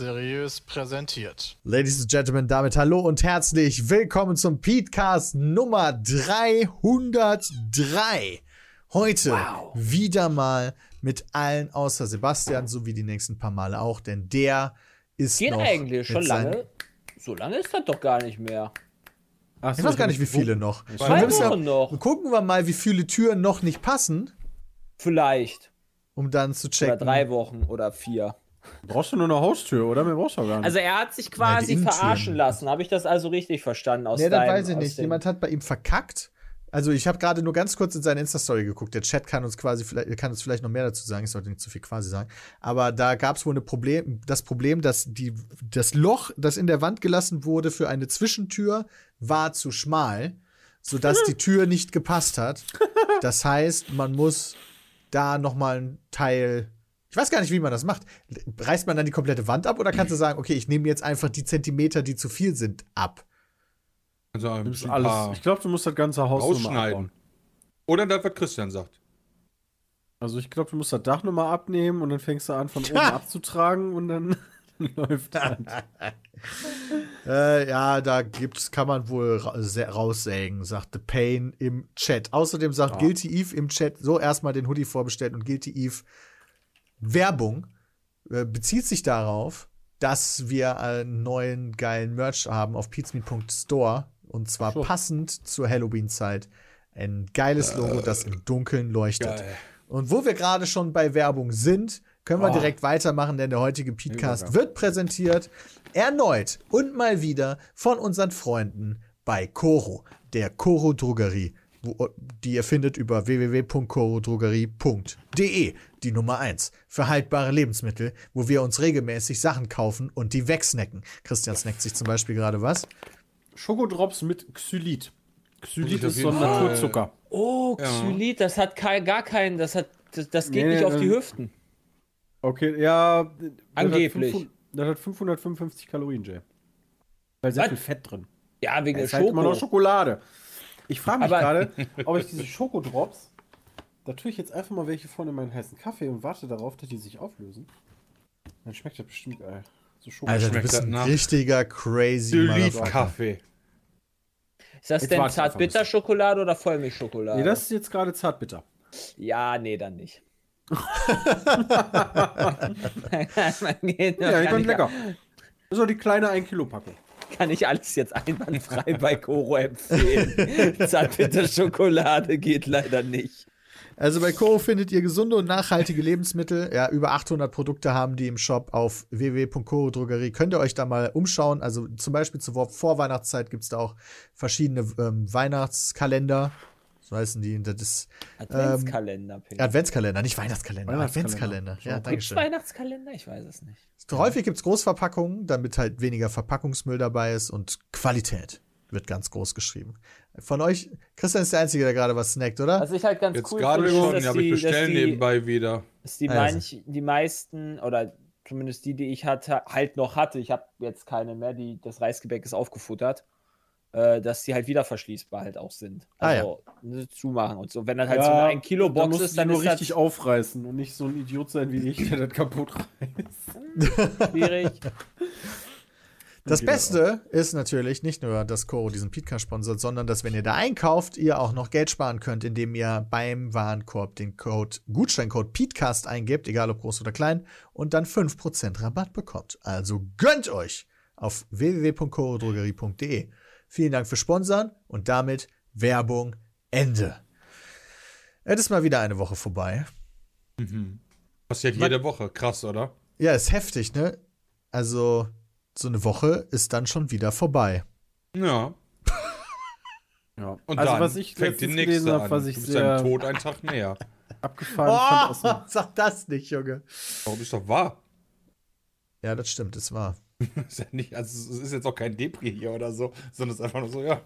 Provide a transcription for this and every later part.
Seriös präsentiert. Ladies and Gentlemen, damit hallo und herzlich willkommen zum Petecast Nummer 303. Heute Wow. wieder mal mit allen außer Sebastian, so wie die nächsten paar Male auch, denn der ist Geht noch eigentlich schon lange. So lange ist das doch gar nicht mehr. Ach Ich weiß gar nicht, wie viele noch. Zwei Wochen noch. Gucken wir mal, wie viele Türen noch nicht passen, Vielleicht. um dann zu Oder checken. drei Wochen oder vier. Brauchst du nur eine Haustür, oder? Mehr brauchst du auch gar nicht. Also er hat sich quasi Innentüren. verarschen lassen. Habe ich das also richtig verstanden aus Nee, das deinem- weiß ich nicht. Jemand hat bei ihm verkackt. Also ich habe gerade nur ganz kurz in seine Insta-Story geguckt. Der Chat kann uns quasi vielleicht, kann uns vielleicht noch mehr dazu sagen. Ich sollte nicht zu viel quasi sagen. Aber da gab es wohl eine Problem, das Problem, dass die, das Loch, das in der Wand gelassen wurde für eine Zwischentür, war zu schmal, sodass die Tür nicht gepasst hat. Das heißt, man muss da noch mal ein Teil ich weiß gar nicht, wie man das macht. Reißt man dann die komplette Wand ab oder kannst du sagen, okay, ich nehme jetzt einfach die Zentimeter, die zu viel sind, ab? Also ein Nimmst bisschen alles. Ich glaube, du musst das ganze Haus rausschneiden. abbauen. Oder das, was Christian sagt. Also ich glaube, du musst das Dach nochmal abnehmen und dann fängst du an, von oben abzutragen und dann läuft das. Äh, ja, da gibt's, kann man wohl ra sä- raussägen, sagt The Pain im Chat. Außerdem sagt Guilty Eve im Chat, so erstmal den Hoodie vorbestellt und Guilty Eve Werbung äh, bezieht sich darauf, dass wir einen neuen geilen Merch haben auf pizmeet.store und zwar passend zur Halloween-Zeit. Ein geiles Logo, das im Dunkeln leuchtet. Geil. Und wo wir gerade schon bei Werbung sind, können wir direkt weitermachen, denn der heutige Podcast wird präsentiert erneut und mal wieder von unseren Freunden bei Coro, der Coro Drogerie, wo, die ihr findet über www.corodrogerie.de, die Nummer 1 für haltbare Lebensmittel, wo wir uns regelmäßig Sachen kaufen und die wegsnacken. Christian snackt sich zum Beispiel gerade was. Schokodrops mit Xylit. Xylit ist so ein. Naturzucker. Oh, Xylit, das hat gar keinen, das hat, das, das geht Nee, nicht auf die Hüften. Okay, ja. das hat Angeblich. 500 Das hat 555 Kalorien, Jay. Ist sehr Was? viel Fett drin. Ja, wegen der ist halt immer noch Schoko. Schokolade. Ich frage mich gerade, ob ich diese Schokodrops, da tue ich jetzt einfach mal welche von in meinen heißen Kaffee und warte darauf, dass die sich auflösen. Dann schmeckt das bestimmt geil. So Schoko Alter, du bist ein nach richtiger crazy Motherfucker. Kaffee. Ist das Jetzt denn Zartbitterschokolade oder Vollmilchschokolade? Nee, das ist jetzt gerade zartbitter. ja, nee, dann nicht. Man geht- Ja, ich bin lecker. So die kleine 1-Kilo-Packung. Kann ich alles jetzt einwandfrei bei Koro empfehlen. Zartbitterschokolade geht leider nicht. Also bei Coro findet ihr gesunde und nachhaltige Lebensmittel. Ja, über 800 Produkte haben die im Shop auf www.corodrogerie. Könnt ihr euch da mal umschauen. Also zum Beispiel zur Vor- Vorweihnachtszeit gibt's da auch verschiedene ähm, Weihnachtskalender. So heißen die. Das ist Adventskalender, Pink. Adventskalender, nicht Weihnachtskalender. Adventskalender. Ja, danke schön. Weihnachtskalender? Ich weiß es nicht. Häufig gibt's Großverpackungen, damit halt weniger Verpackungsmüll dabei ist und Qualität wird ganz groß geschrieben. Von euch, Christian ist der Einzige, der gerade was snackt, oder? Was ich halt ganz Jetzt cool gerade finde, schon, dass ja, aber ich die- dass bestelle die- nebenbei wieder. dass die, Also. manch, die meisten, oder zumindest die, die ich hatte, halt noch hatte, ich habe jetzt keine mehr, die, das Reisgebäck ist aufgefuttert, äh, dass die halt wieder verschließbar halt auch sind. Ah, ja. Also ne, zumachen und so. Wenn das halt so eine 1 Kilo Box musst ist, dann nur ist richtig das aufreißen und nicht so ein Idiot sein wie ich, der das kaputt reißt. schwierig. Das Beste ist natürlich nicht nur, dass Coro diesen Podcast sponsert, sondern dass, wenn ihr da einkauft, ihr auch noch Geld sparen könnt, indem ihr beim Warenkorb den Code, Gutscheincode PETECAST eingebt, egal ob groß oder klein, und dann 5% Rabatt bekommt. Also gönnt euch auf www.corodrogerie.de. Vielen Dank für Sponsern und damit Werbung Ende. Es ist mal wieder eine Woche vorbei. Passiert jede Woche. Krass, oder? Ja, ist heftig, ne? Also, so eine Woche ist dann schon wieder vorbei. Ja. Ja. Und also dann was ich fängt die nächste gelesen an. was ich du bist deinem Tod einen Tag näher. abgefahren Oh, sag das nicht, Junge. Warum ist doch wahr? Ja, das stimmt, es war. Ist ja nicht, also es ist jetzt auch kein Depri hier oder so, sondern es ist einfach nur so, ja.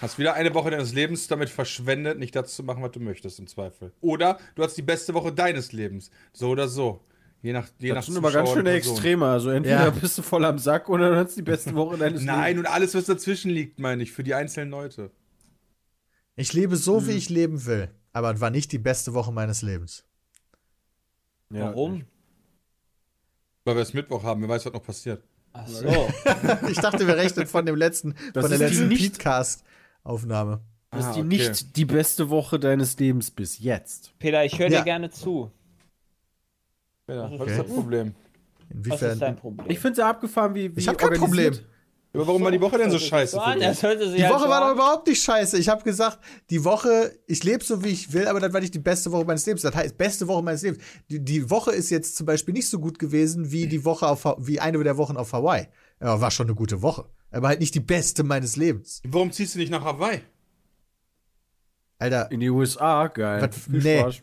Hast wieder eine Woche deines Lebens damit verschwendet, nicht das zu machen, was du möchtest, im Zweifel. Oder du hast die beste Woche deines Lebens. So oder so. Je nach, je nach das sind aber ganz Zuschauer schöne und Person. Extreme. Also entweder Ja. bist du voll am Sack oder du hast die beste Woche deines Nein, Lebens. und alles, was dazwischen liegt, meine ich, für die einzelnen Leute. Ich lebe so, Hm. wie ich leben will. Aber es war nicht die beste Woche meines Lebens. Ja, Warum? Weil wir es Mittwoch haben, wer weiß, was noch passiert. Ach so. Ich dachte, wir rechnen von dem letzten, Das von der letzten Podcast-Aufnahme. Das ist Ah, die okay. nicht die beste Woche deines Lebens bis jetzt. Peter, ich höre Ja. dir gerne zu. Ja, was Okay. ist das Problem? Was ist dein Inwiefern? Problem? Ich finde es ja abgefahren, wie, wie Ich habe kein Problem. Aber warum war die Woche denn so scheiße? Sich Die halt Woche war doch überhaupt nicht scheiße. Ich habe gesagt, die Woche, ich lebe so, wie ich will, aber das war nicht die beste Woche meines Lebens. Das heißt, beste Woche meines Lebens. Die, die Woche ist jetzt zum Beispiel nicht so gut gewesen wie die Woche auf, wie eine der Wochen auf Hawaii. Ja, war schon eine gute Woche. Aber halt nicht die beste meines Lebens. Warum ziehst du nicht nach Hawaii? Alter, In die USA, geil. Was- Viel nee. Spaß.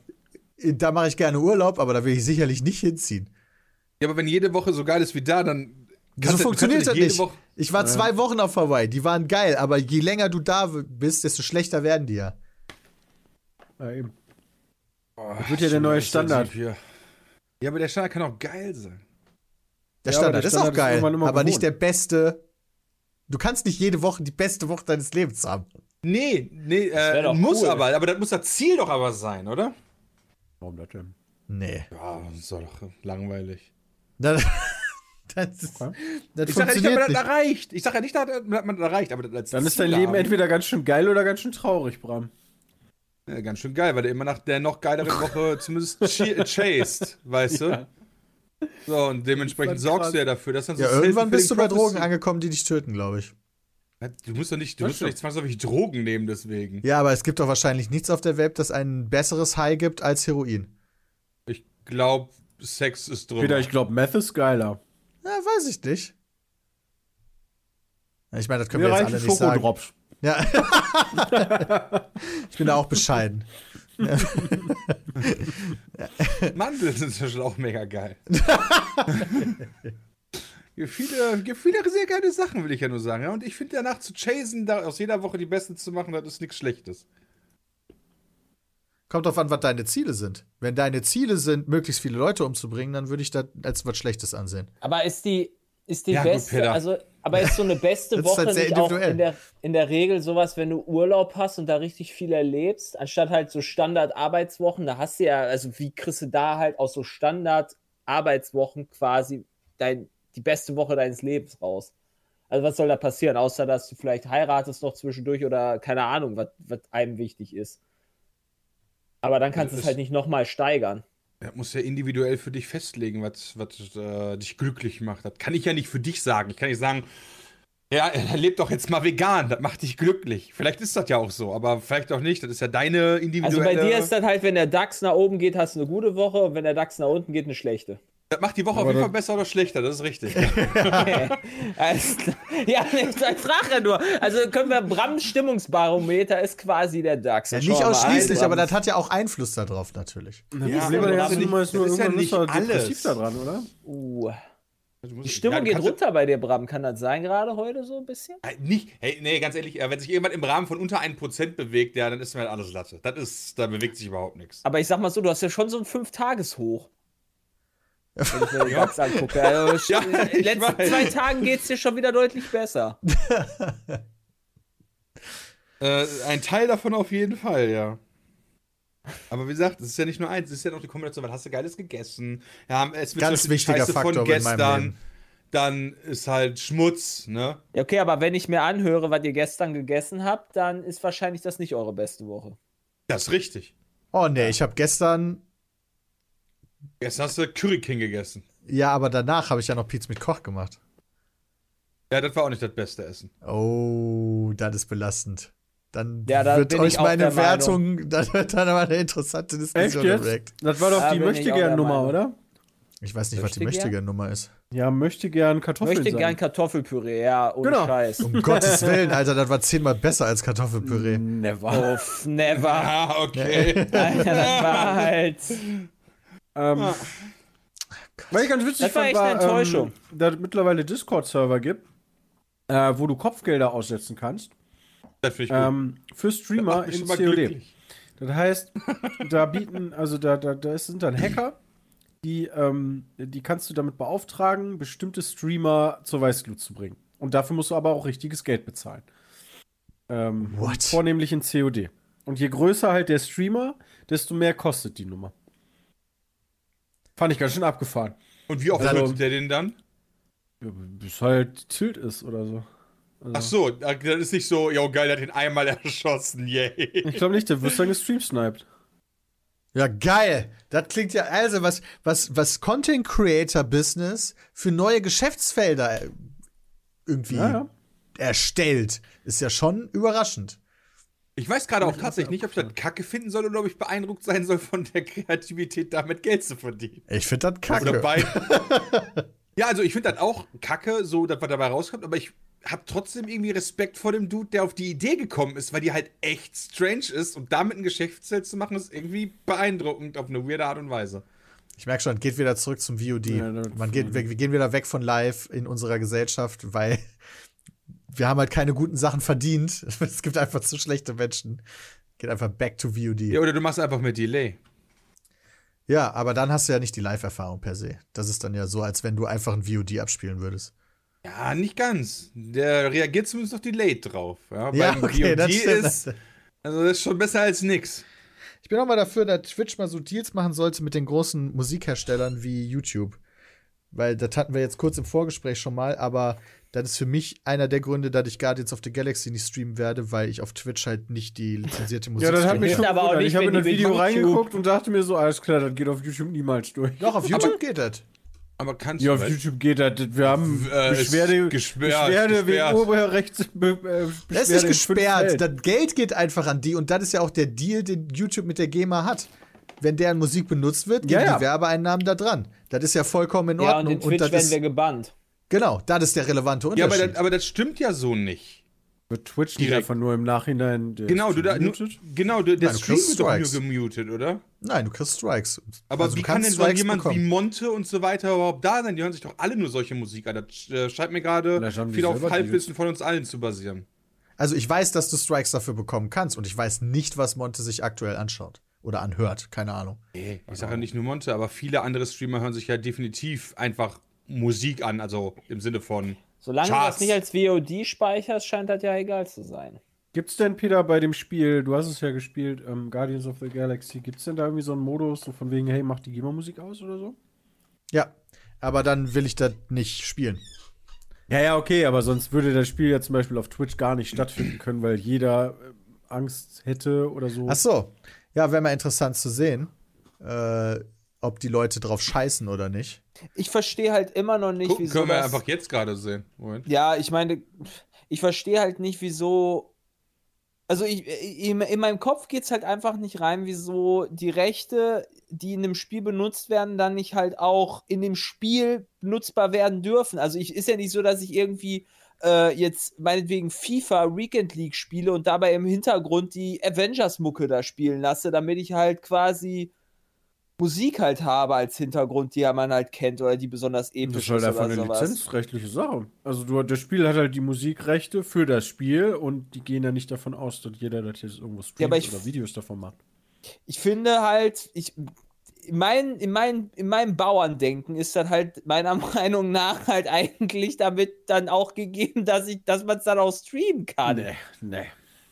da mache ich gerne Urlaub, aber da will ich sicherlich nicht hinziehen. Ja, aber wenn jede Woche so geil ist wie da, dann. So kannst du- funktioniert das jede nicht. Woche- Ich war zwei Wochen auf Hawaii, die waren geil, aber je länger du da bist, desto schlechter werden die ja. Ja, eben. Boah, wird ja der neue Standard. so Hier. Ja, aber der Standard kann auch geil sein. Der Ja, Standard der ist Standard auch ist geil, irgendwann immer aber nicht der beste. Du kannst nicht jede Woche die beste Woche deines Lebens haben. Nee, nee, äh, muss cool. aber, aber das muss das Ziel doch aber sein, oder? Warum das denn? Nee. Ja, das ist doch langweilig. Das, ist, Okay. das Ich sag ja nicht, dass funktioniert man das nicht. erreicht. Ich sag ja nicht, dass man das erreicht, aber das Dann ist dein Leben haben. entweder ganz schön geil oder ganz schön traurig, Bram. Ja, ganz schön geil, weil der immer nach der noch geileren Woche zumindest chi- chased, weißt du? Ja. So, und dementsprechend sorgst du ja dafür, dass dann so Ja, irgendwann bist du bei Drogen angekommen, die dich töten, glaube ich. Du musst doch nicht, du Das musst doch nicht zwangsläufig Drogen nehmen deswegen. Ja, aber es gibt doch wahrscheinlich nichts auf der Welt, das ein besseres High gibt als Heroin. Ich glaube, Sex ist drüber. Peter, ich glaube, Meth ist geiler. Ja, weiß ich nicht. Ich meine, das können Mir wir jetzt alle nicht sagen. Ja. ich bin da auch bescheiden. Mandeln sind Beispiel auch mega geil. gibt, viele, gibt viele sehr geile Sachen, will ich ja nur sagen. Und ich finde danach zu chasen, da aus jeder Woche die Beste zu machen, das ist nichts Schlechtes. Kommt drauf an, was deine Ziele sind. Wenn deine Ziele sind, möglichst viele Leute umzubringen, dann würde ich das als was Schlechtes ansehen. Aber ist die, ist die Ja, gut, beste, Peter. also, aber ist so eine beste Das ist Woche halt sehr nicht auch individuell. in der, in der Regel sowas, wenn du Urlaub hast und da richtig viel erlebst, anstatt halt so Standard-Arbeitswochen, da hast du ja, also wie kriegst du da halt aus so Standard-Arbeitswochen quasi dein, die beste Woche deines Lebens raus? Also was soll da passieren, außer dass du vielleicht heiratest noch zwischendurch oder keine Ahnung, was, was einem wichtig ist. Aber dann kannst du Das es halt nicht nochmal steigern. Das muss ja individuell für dich festlegen, was, was äh, dich glücklich macht. Das kann ich ja nicht für dich sagen. Ich kann nicht sagen, ja, er lebt doch jetzt mal vegan, das macht dich glücklich. Vielleicht ist das ja auch so, aber vielleicht auch nicht. Das ist ja deine Also individuelle. bei dir ist das halt, wenn der DAX nach oben geht, hast du eine gute Woche und wenn der DAX nach unten geht, eine schlechte. Das macht die Woche Aber auf jeden Fall besser oder schlechter, das ist richtig. Ja, ich frage ja nur. Also können wir Brams Stimmungsbarometer ist quasi der DAX. Ja, nicht ausschließlich, aber das hat ja auch Einfluss darauf natürlich. Na, Ja, Problem aber das ist Nummer nicht- nur, ist ja nicht alles. depressiv da dran, oder? Uh, die Stimmung ja, geht runter bei dir, Bram. Kann das sein gerade heute so ein bisschen? Äh, Nicht, hey, nee, ganz ehrlich, äh, wenn sich jemand im Rahmen von unter 1% bewegt, ja, dann ist mir halt alles Latte. Das ist, da bewegt sich überhaupt nichts. Aber ich sag mal so, du hast ja schon so ein Fünf-Tages-Hoch. Wenn ich mir den DAX angucke. Also, Ja, in den letzten weiß. zwei Tagen geht es dir schon wieder deutlich besser. Äh, ein Teil davon auf jeden Fall, ja. Aber wie gesagt, es ist ja nicht nur eins, es ist ja noch die Kombination, was hast du Geiles gegessen? Ja, es wird Ganz die wichtiger Scheiße Faktor von gestern. Dann ist halt Schmutz, ne? Ja, okay, aber wenn ich mir anhöre, was ihr gestern gegessen habt, dann ist wahrscheinlich das nicht eure beste Woche. Das ist richtig. Oh nee, ich habe gestern, Gestern hast du Curry King gegessen. ja, aber danach habe ich ja noch Pizza mit Koch gemacht. Ja, das war auch nicht das beste Essen. Oh, das ist belastend. Dann Ja, da wird euch meine. Wertung, dann wird dann aber eine interessante Diskussion jetzt? direkt. Das war doch Da die Möchtegern-Nummer, oder? Ich weiß nicht, was die Möchte gern? Möchtegern-Nummer ist. Ja, möchte gern Kartoffeln Möchte sein. gern Kartoffelpüree, ja, ohne Genau. Scheiß. Um Gottes Willen, Alter, das war zehnmal besser als Kartoffelpüree. Never. Uff, never. Ah, okay. Alter, das war halt. Ähm, was ich ganz witzig Das war fand, echt eine Enttäuschung. Ähm, da es mittlerweile Discord-Server gibt, äh, wo du Kopfgelder aussetzen kannst. das ich gut. Ähm, für Streamer in COD. glücklich. Das heißt, da bieten, also da, da, da sind dann Hacker, die, ähm, die kannst du damit beauftragen, bestimmte Streamer zur Weißglut zu bringen. Und dafür musst du aber auch richtiges Geld bezahlen. Ähm, What? Vornehmlich in COD. Und je größer halt der Streamer, desto mehr kostet die Nummer. Fand ich ganz schön abgefahren. Und wie oft Also- tötet der den dann? Ja, bis halt Tilt ist oder so. Also, Ach so, das ist nicht so, yo geil, der hat ihn einmal erschossen, yay. Ich glaube nicht, der wird dann gestreamsniped. Ja, geil. Das klingt ja, also, was, was, was Content Creator Business für neue Geschäftsfelder äh, irgendwie Ja, ja. erstellt, ist ja schon überraschend. Ich weiß gerade auch tatsächlich nicht, ob ich das kacke finden soll oder ob ich beeindruckt sein soll von der Kreativität, damit Geld zu verdienen. Ich finde das kacke. Oder ja, also ich finde das auch kacke, so, dass was dabei rauskommt, aber ich habe trotzdem irgendwie Respekt vor dem Dude, der auf die Idee gekommen ist, weil die halt echt strange ist und damit ein Geschäftsfeld zu machen, ist irgendwie beeindruckend auf eine weirde Art und Weise. Ich merke schon, geht wieder zurück zum VOD. Ja, Man geht, wir, wir gehen wieder weg von live in unserer Gesellschaft, weil wir haben halt keine guten Sachen verdient. Es gibt einfach zu schlechte Menschen. Geht einfach back to VOD. Ja, oder du machst einfach mit Delay. Ja, aber dann hast du ja nicht die Live-Erfahrung per se. Das ist dann ja so, als wenn du einfach ein VOD abspielen würdest. Ja, nicht ganz. Der reagiert zumindest auf Delayed drauf. Ja, Ja, Beim okay, das VOD stimmt. ist, also das ist schon besser als nix. Ich bin auch mal dafür, dass Twitch mal so Deals machen sollte mit den großen Musikherstellern wie YouTube. Weil das hatten wir jetzt kurz im Vorgespräch schon mal, aber das ist für mich einer der Gründe, dass ich Guardians of the Galaxy nicht streamen werde, weil ich auf Twitch halt nicht die lizenzierte Musik Ja, das hat mich schon aber auch nicht, Ich habe in das mit Video YouTube- reingeguckt und dachte mir so, alles klar, das geht auf YouTube niemals durch. Doch, auf YouTube geht das. Aber kannst Ja, du auf halt- YouTube geht das. Wir haben Äh, Beschwerde, gesperrt, Beschwerde gesperrt. wegen Urheberrechts. Be, äh, Das ist gesperrt. Das Geld geht einfach an die und das ist ja auch der Deal, den YouTube mit der GEMA hat. Wenn deren Musik benutzt wird, gehen Ja, ja. die Werbeeinnahmen da dran. Das ist ja vollkommen in Ja, und Ordnung. in Twitch das werden ist, wir gebannt. genau, das ist der relevante Ja, Unterschied. aber das, aber das stimmt ja so nicht. Wird Twitch nicht einfach nur im Nachhinein. der Genau, du da, genau, der, der Nein, du Stream kriegst wird doch nur gemutet, oder? Nein, du kriegst Strikes. Aber Also, wie du kann kannst denn so jemand bekommen. wie Monte und so weiter überhaupt da sein? Die hören sich doch alle nur solche Musik an. Das äh, scheint mir gerade viel auf Halbwissen von uns allen zu basieren. Also ich weiß, dass du Strikes dafür bekommen kannst und ich weiß nicht, was Monte sich aktuell anschaut oder anhört. Keine Ahnung. Ich sage ja nicht nur Monte, aber viele andere Streamer hören sich ja definitiv einfach Musik an, also im Sinne von Solange du Charts. das nicht als VOD speicherst, scheint das ja egal zu sein. Gibt's denn, Peter, bei dem Spiel, du hast es ja gespielt, ähm, Guardians of the Galaxy, gibt's denn da irgendwie so einen Modus, so von wegen, hey, mach die GEMA-Musik aus oder so? Ja, aber dann will ich das nicht spielen. Ja, ja, okay, aber sonst würde das Spiel ja zum Beispiel auf Twitch gar nicht stattfinden können, weil jeder äh, Angst hätte oder so. Ach so. Ja, wäre mal interessant zu sehen, äh, ob die Leute drauf scheißen oder nicht. Ich verstehe halt immer noch nicht, Gucken wieso. können wir das- einfach jetzt gerade sehen. Moment. Ja, ich meine, ich verstehe halt nicht, wieso. Also ich, in, in meinem Kopf geht es halt einfach nicht rein, wieso die Rechte, die in dem Spiel benutzt werden, dann nicht halt auch in dem Spiel benutzbar werden dürfen. Also ich ist ja nicht so, dass ich irgendwie äh, jetzt meinetwegen FIFA Weekend League spiele und dabei im Hintergrund die Avengers-Mucke da spielen lasse, damit ich halt quasi Musik halt habe als Hintergrund, die ja man halt kennt oder die besonders das episch ist halt einfach eine sowas. lizenzrechtliche Sache. Also du, das Spiel hat halt die Musikrechte für das Spiel und die gehen ja nicht davon aus, dass jeder das jetzt irgendwo streamt aber ich- oder Videos davon macht. ich finde halt, ich, mein, in, mein, in meinem Bauerndenken ist das halt meiner Meinung nach halt eigentlich damit dann auch gegeben, dass ich, dass man es dann auch streamen kann. Nee, nee.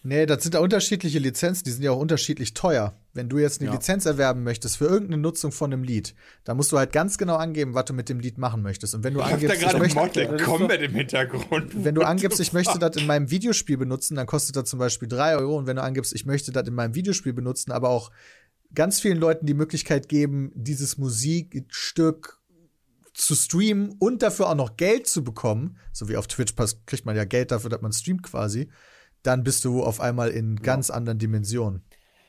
Nee, das sind da unterschiedliche Lizenzen, die sind ja auch unterschiedlich teuer. Wenn du jetzt eine Ja. Lizenz erwerben möchtest für irgendeine Nutzung von einem Lied, dann musst du halt ganz genau angeben, was du mit dem Lied machen möchtest. Und wenn du Ich hab da angibst, ich möchte, Mortal Kombat im Hintergrund. wenn du angibst, ich möchte das in meinem Videospiel benutzen, dann kostet das zum Beispiel 3 Euro. Und wenn du angibst, ich möchte das in meinem Videospiel benutzen, aber auch ganz vielen Leuten die Möglichkeit geben, dieses Musikstück zu streamen und dafür auch noch Geld zu bekommen, so wie auf Twitch kriegt man ja Geld dafür, dass man streamt quasi, dann bist du auf einmal in ganz anderen Dimensionen.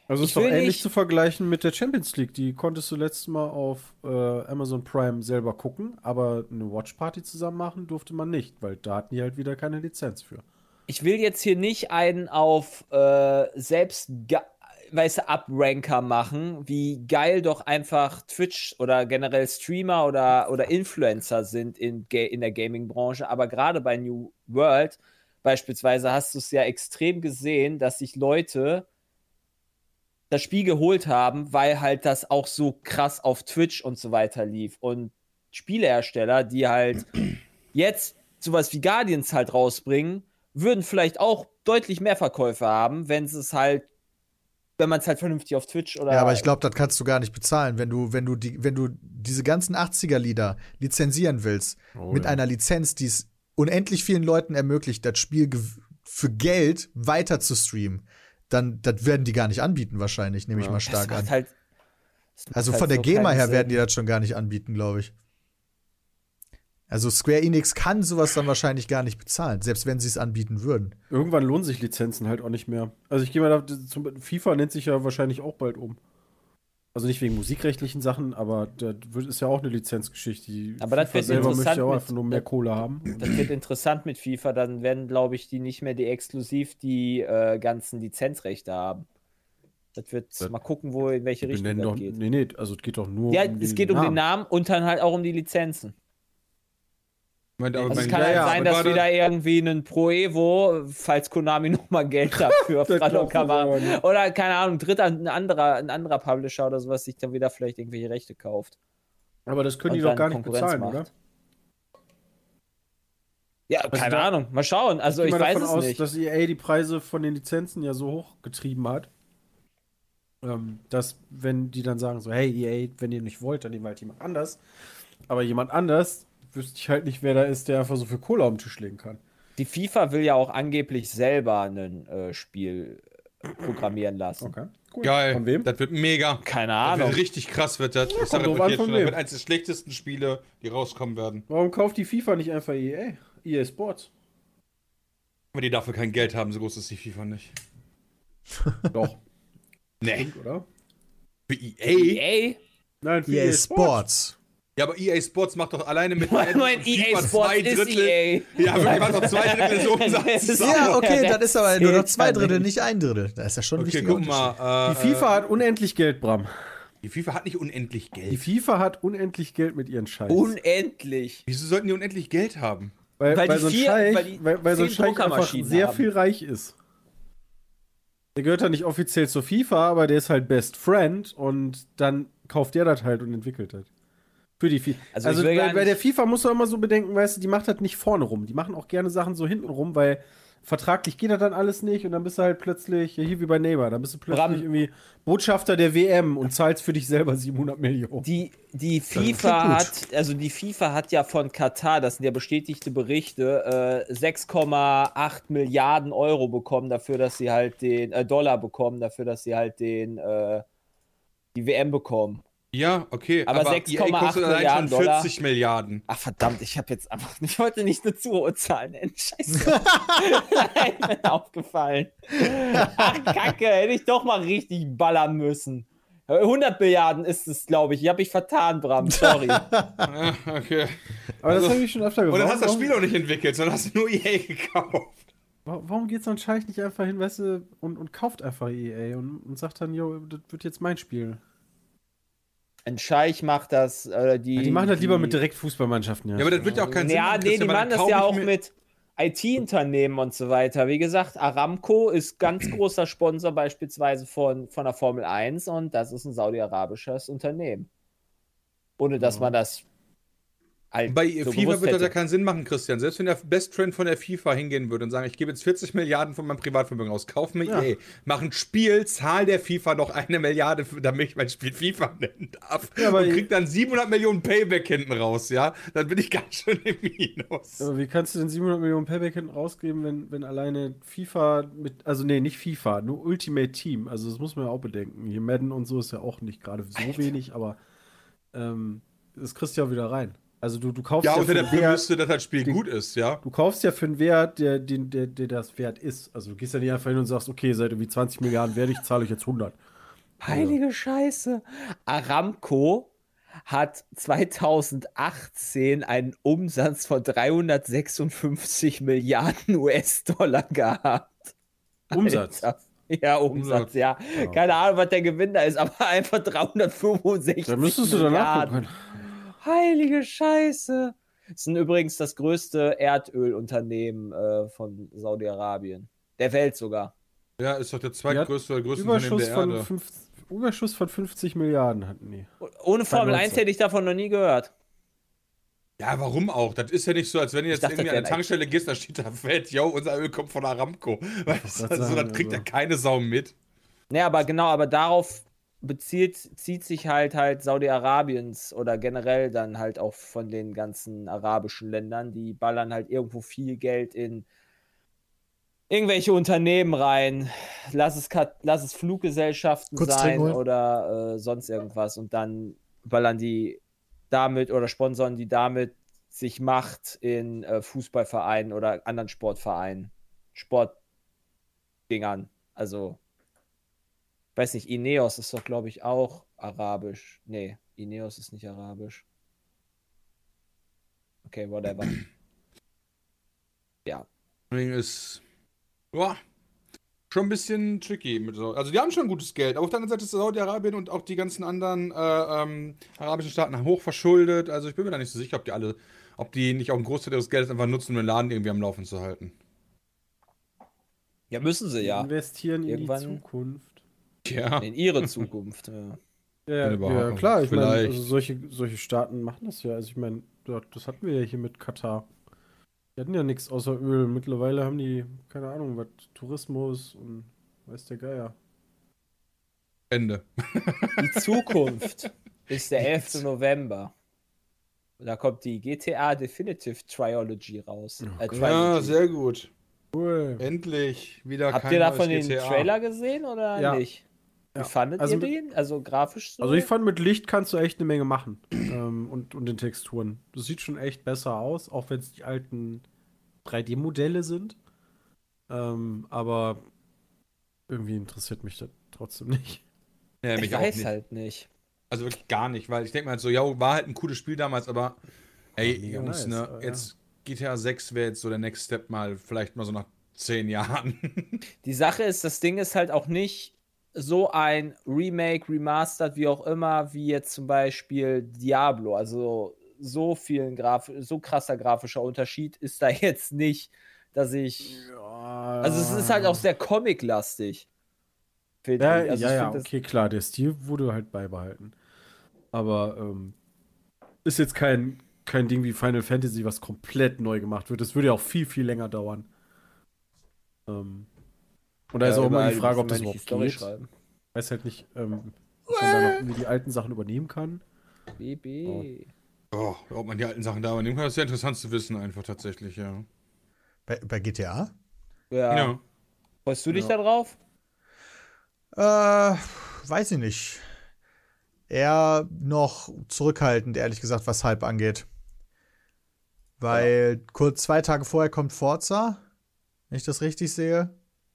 Also Ich ist doch ähnlich zu vergleichen mit der Champions League. Die konntest du letztes Mal auf äh, Amazon Prime selber gucken, aber eine Watchparty zusammen machen durfte man nicht, weil da hatten die halt wieder keine Lizenz für. Ich will jetzt hier nicht einen auf äh, selbst ge- weißt du, Abranker machen, wie geil doch einfach Twitch oder generell Streamer oder, oder Influencer sind in, in der Gaming-Branche. Aber gerade bei New World beispielsweise hast du es ja extrem gesehen, dass sich Leute das Spiel geholt haben, weil halt das auch so krass auf Twitch und so weiter lief. Und Spielehersteller, die halt jetzt sowas wie Guardians halt rausbringen, würden vielleicht auch deutlich mehr Verkäufe haben, wenn sie es halt wenn man es halt vernünftig auf Twitch oder. Ja, aber ich glaube, das kannst du gar nicht bezahlen, wenn du, wenn du die, wenn du diese ganzen 80er-Lieder lizenzieren willst, Oh, mit ja. einer Lizenz, die es unendlich vielen Leuten ermöglicht, das Spiel für Geld weiter zu streamen, dann das werden die gar nicht anbieten, wahrscheinlich, nehme ich Ja. mal das stark macht an. halt, das macht Also halt von der so GEMA her werden Sinn. die das schon gar nicht anbieten, glaube ich. Also Square Enix kann sowas dann wahrscheinlich gar nicht bezahlen, selbst wenn sie es anbieten würden. Irgendwann lohnen sich Lizenzen halt auch nicht mehr. Also ich gehe mal da, zum, FIFA nennt sich ja wahrscheinlich auch bald um. Also nicht wegen musikrechtlichen Sachen, aber das wird- ist ja auch eine Lizenzgeschichte. Die Aber das FIFA wird selber möchte interessant ja auch mit- einfach nur mehr Kohle haben. Das wird interessant mit FIFA, dann werden, glaube ich, die nicht mehr die exklusiv die äh, ganzen Lizenzrechte haben. Das wird Das- mal gucken, wo in welche Richtung das doch, geht. nee, nee, also es geht doch nur Ja, um es geht um den Namen und dann halt auch um die Lizenzen. Aber Also es mein- kann ja, halt ja, sein, und dass war das- wieder irgendwie ein Pro Evo, falls Konami nochmal Geld dafür Kawa nicht. oder keine Ahnung, dritter, ein anderer, ein anderer Publisher oder sowas sich dann wieder vielleicht irgendwelche Rechte kauft. Aber das können die doch gar nicht bezahlen, macht. oder? Ja, Also keine da- Ahnung. Mal schauen. Also ich mal weiß davon es aus, nicht. dass EA die Preise von den Lizenzen ja so hoch getrieben hat, ähm, dass wenn die dann sagen so, hey EA, wenn ihr nicht wollt, dann nehmen wir halt jemand anders. Aber jemand anders wüsste ich halt nicht, wer da ist, der einfach so viel Kohle auf den Tisch legen kann. Die FIFA will ja auch angeblich selber ein äh, Spiel äh, programmieren lassen. Okay. Cool. Geil. Von wem? Das wird mega. Keine Das Ahnung. wird richtig krass wird das. Ich sag kommt das drauf an, jetzt von schon. Das wird eines der schlechtesten Spiele, die rauskommen werden. Warum kauft die FIFA nicht einfach EA? EA Sports. Aber die dafür kein Geld haben, so groß ist die FIFA nicht. Doch. Nee. Oder? Für EA? EA? Nein, für EA Sports. Ja, aber EA Sports macht doch alleine mit mein FIFA EA Sports zwei ist Drittel. EA. Ja, wirklich, macht doch zwei Drittel des Umsatzes. Ja, okay, das dann ist aber nur noch zwei Drittel, nicht. ein Drittel. Da ist ja schon ein Okay, wichtiger guck mal. Äh, Die FIFA hat unendlich Geld, Bram. Die FIFA hat nicht unendlich Die Geld. FIFA hat unendlich Geld mit ihren Scheiß. Unendlich. Wieso sollten die unendlich Geld haben? Weil, Weil weil, die so ein vier- Scheich, weil die weil, weil so ein Scheich einfach sehr haben. viel reich ist. Der gehört ja nicht offiziell zur FIFA, aber der ist halt Best Friend und dann kauft der das halt und entwickelt das. Für die FIFA. Also Also, bei, bei der FIFA musst du immer so bedenken, weißt du, die macht das nicht vorne rum. Die machen auch gerne Sachen so hinten rum, weil vertraglich geht das dann alles nicht und dann bist du halt plötzlich, ja, hier wie bei Neymar, dann bist du plötzlich Bram. irgendwie Botschafter der WM und zahlst für dich selber 700 Millionen. Die, die FIFA hat, also die FIFA hat ja von Katar, das sind ja bestätigte Berichte, äh, 6,8 Milliarden Euro bekommen dafür, dass sie halt den, äh, Dollar bekommen dafür, dass sie halt den, äh, die WM bekommen. Ja, okay. Aber EA 6,8 kostet allein Milliarden Dollar. 40 Milliarden. Ach verdammt, ich habe jetzt einfach, ich wollte nicht eine zu hohe Zahl nennen. Scheiße. Nein, mir aufgefallen. Ach Kacke, hätte ich doch mal richtig ballern müssen. 100 Milliarden ist es, glaube ich. Ich habe mich vertan, Bram. Sorry. Ja, okay. Aber das Also- habe ich schon öfter Und gewusst. dann hast du das Spiel auch nicht entwickelt, sondern hast nur EA gekauft. Warum geht so ein Scheich nicht einfach hin, weißt du, und, und kauft einfach EA und, und sagt dann, yo, das wird jetzt mein Spiel. Ein Scheich macht das. Äh, die, Ja, die machen das lieber mit Direktfußballmannschaften. Ja, aber das wird ja auch keinen Sinn Ja, machen, nee, die machen das ja auch mit IT-Unternehmen und so weiter. Wie gesagt, Aramco ist ganz großer Sponsor beispielsweise von, von der Formel 1 und das ist ein saudi-arabisches Unternehmen. Ohne dass man das halt Bei so FIFA wird das ja keinen Sinn machen, Christian. Selbst wenn der Best Friend von der FIFA hingehen würde und sagen, ich gebe jetzt 40 Milliarden von meinem Privatvermögen aus, kauf mir Ja. EA, mach ein Spiel, zahl der FIFA noch eine Milliarde, für- damit ich mein Spiel FIFA nennen darf. Ja, aber und krieg dann 700 Millionen Payback hinten raus, ja? Dann bin ich ganz schön im Minus. Aber wie kannst du denn 700 Millionen Payback hinten rausgeben, wenn, wenn alleine FIFA mit, also nee, nicht FIFA, nur Ultimate Team, also das muss man ja auch bedenken. Hier Madden und so ist ja auch nicht gerade so wenig, aber ähm, das kriegst du ja wieder rein. Also du, du kaufst Ja, ja, unter für der Prämisse, dass das Spiel gut ist, ja? du kaufst ja für einen Wert, der, den, der, der das wert ist. Also du gehst ja nicht einfach hin und sagst, okay, seit irgendwie 20 Milliarden wert, ich zahle euch jetzt 100. Heilige Scheiße. Aramco hat 2018 einen Umsatz von 356 Milliarden US-Dollar gehabt. Umsatz. Alter. Ja, Umsatz, Umsatz. ja. Keine Ahnung, was der Gewinn da ist, aber einfach 365 Da müsstest du danach gucken. Heilige Scheiße. Das ist übrigens das größte Erdölunternehmen äh, von Saudi-Arabien. Der Welt sogar. Ja, ist doch der zweitgrößte oder größte Unternehmen Überschuss der von, Erde. fünf, Überschuss von 50 Milliarden hatten die. Ohne Formel 1 2019. hätte ich davon noch nie gehört. Ja, warum auch? Das ist ja nicht so, als wenn du jetzt dachte, irgendwie das an eine Tankstelle gehst, da steht da fett, yo, unser Öl kommt von Aramco. Weißt du, grad also, das kriegt ja also- keine Sau mit. Ne, aber genau, aber darauf bezieht, zieht sich halt halt Saudi-Arabiens oder generell dann halt auch von den ganzen arabischen Ländern, die ballern halt irgendwo viel Geld in irgendwelche Unternehmen rein. Lass es, lass es Fluggesellschaften Kurz sein oder äh, sonst irgendwas und dann ballern die damit oder sponsern die damit sich Macht in äh, Fußballvereinen oder anderen Sportvereinen, Sportdingern. Also, weiß nicht, Ineos ist doch, glaube ich, auch arabisch. Nee, Ineos ist nicht arabisch. Okay, whatever. ja. Ist ja, schon ein bisschen tricky. Mit so. Also die haben schon gutes Geld, aber auf der anderen Seite ist Saudi-Arabien und auch die ganzen anderen äh, ähm, arabischen Staaten hoch verschuldet. Also ich bin mir da nicht so sicher, ob die alle, ob die nicht auch einen Großteil ihres Geldes einfach nutzen, um den Laden irgendwie am Laufen zu halten. Ja, müssen sie ja. Investieren in Irgendwann- die Zukunft. Ja. In ihre Zukunft. Ja. Ja, klar, ich meine, Vielleicht. also solche, solche Staaten machen das ja. Also ich meine, das hatten wir ja hier mit Katar. Die hatten ja nichts außer Öl. Mittlerweile haben die, keine Ahnung, was, Tourismus und weiß der Geier. Ende. Die Zukunft ist der 11. November. Da kommt die GTA Definitive Trilogy raus. Äh, Ja, sehr gut. Cool. Endlich wieder Habt kein ihr davon den GTA. Trailer gesehen oder Ja. nicht? Wie Ja. fandet Also ihr den? Also grafisch so? Also ich fand, mit Licht kannst du echt eine Menge machen. ähm, und, und den Texturen. Das sieht schon echt besser aus, auch wenn es die alten 3D-Modelle sind. Ähm, aber irgendwie interessiert mich das trotzdem nicht. Ja, ich mich auch weiß nicht. halt nicht. Also wirklich gar nicht, weil ich denke mal halt so, ja, war halt ein cooles Spiel damals, aber ey, mega Jungs, nice, ne, aber ja. jetzt GTA 6 wäre jetzt so der Next Step mal, vielleicht mal so nach zehn Jahren. Die Sache ist, das Ding ist halt auch nicht so ein Remake, Remastered, wie auch immer, wie jetzt zum Beispiel Diablo. Also so vielen Graf so krasser grafischer Unterschied ist da jetzt nicht, dass ich. Also es ist halt auch sehr comic-lastig. Ja. Also ja, ja, okay, klar, der Stil wurde halt beibehalten. Aber ähm, ist jetzt kein, kein Ding wie Final Fantasy, was komplett neu gemacht wird. Das würde ja auch viel, viel länger dauern. Ähm, und da ist Ja, auch immer die Frage, ob das überhaupt die Story geht. schreiben. weiß halt nicht, ähm, ob man da noch irgendwie die alten Sachen übernehmen kann. BB. oh, ob man die alten Sachen da übernehmen kann, ist sehr interessant zu wissen, einfach tatsächlich, ja. Bei, bei GTA? Ja. Ja. Freust du dich Ja. da drauf? Äh, weiß ich nicht. Eher noch zurückhaltend, ehrlich gesagt, was Hype angeht. Weil kurz zwei Tage vorher kommt Forza, wenn ich das richtig sehe.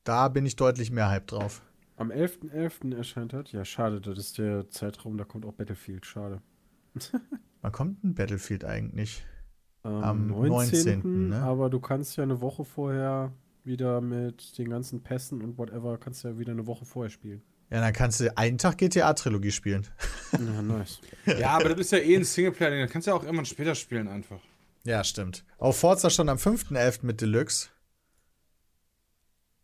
Da bin ich deutlich mehr Hype drauf. Am 11.11. erscheint das. Ja, schade, das ist der Zeitraum, da kommt auch Battlefield. Schade. Wann kommt ein Battlefield eigentlich? Ähm, Am 19., ne? Aber du kannst ja eine Woche vorher wieder mit den ganzen Pässen und whatever, kannst ja wieder eine Woche vorher spielen. Ja, dann kannst du einen Tag GTA-Trilogie spielen. Ja, nice. Ja, aber das ist ja eh ein Singleplayer-Ding, das kannst du ja auch irgendwann später spielen einfach. Ja, stimmt. Auch Forza schon am 5.11. mit Deluxe.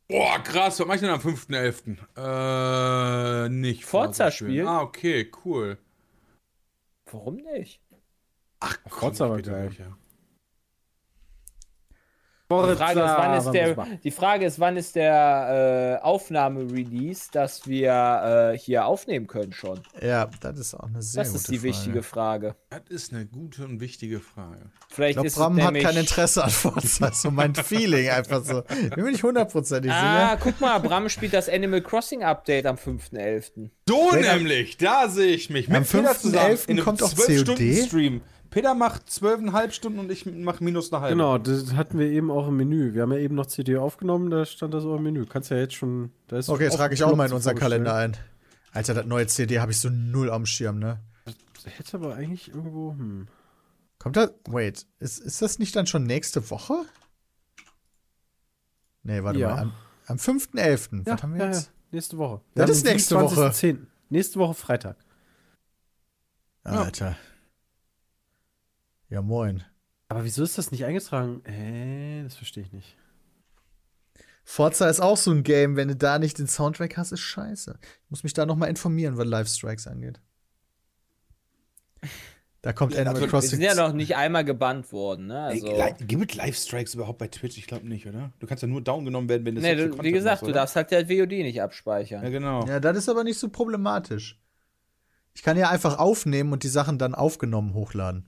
Boah, krass, was mach ich denn am 5.11.? Äh, nicht Forza spielen? Ah, okay, cool. Warum nicht? Ach, Forza war später geil. Die Frage ist, wann ist der, Forza, die Frage ist, wann ist der äh, Aufnahme-Release, dass wir äh, hier aufnehmen können schon? Ja, das ist auch eine sehr Das gute ist die Frage. wichtige Frage. Das ist eine gute und wichtige Frage. Vielleicht Ich glaube, ist Bram hat kein Interesse an Forza. Das ist so mein Feeling einfach so. Bin mir nicht hundertprozentig Ah, sicher. guck mal, Bram spielt das Animal Crossing Update am 5.11. So nämlich, da sehe ich mich. Am Peter 5.11. zusammen in einem kommt auch 12-Stunden-Stream. Peter macht zwölfeinhalb Stunden und ich mache minus eine halbe. Genau, das hatten wir eben auch im Menü. Wir haben ja eben noch CD aufgenommen, da stand das auch im Menü. Kannst ja jetzt schon. Da ist Okay, trage ich auch mal in unseren. Kalender ein. Alter, das neue CD habe ich so null am Schirm, ne? Hätte aber eigentlich irgendwo. Hm. Kommt das? Wait, ist, ist das nicht dann schon nächste Woche? Nee, warte Ja. mal. Am, am 5.11. Ja, Was haben wir ja, jetzt? ja, nächste Woche. Das haben ist nächste Woche. 27.10.. Nächste Woche Freitag. Alter. Ja, moin. Aber wieso ist das nicht eingetragen? Äh, das verstehe ich nicht. Forza ist auch so ein Game, wenn du da nicht den Soundtrack hast, ist scheiße. Ich muss mich da noch mal informieren, was Live Strikes angeht. Da kommt Animal also, Wir Crossing. sind ja noch nicht einmal gebannt worden, ne? Also, gibt es Live-Strikes überhaupt bei Twitch? Ich glaube nicht, oder? Du kannst ja nur down genommen werden, wenn das nee, du, wie Content gesagt, machst, du darfst halt der VOD nicht abspeichern. Ja, genau. Ja, das ist aber nicht so problematisch. Ich kann ja einfach aufnehmen und die Sachen dann aufgenommen hochladen.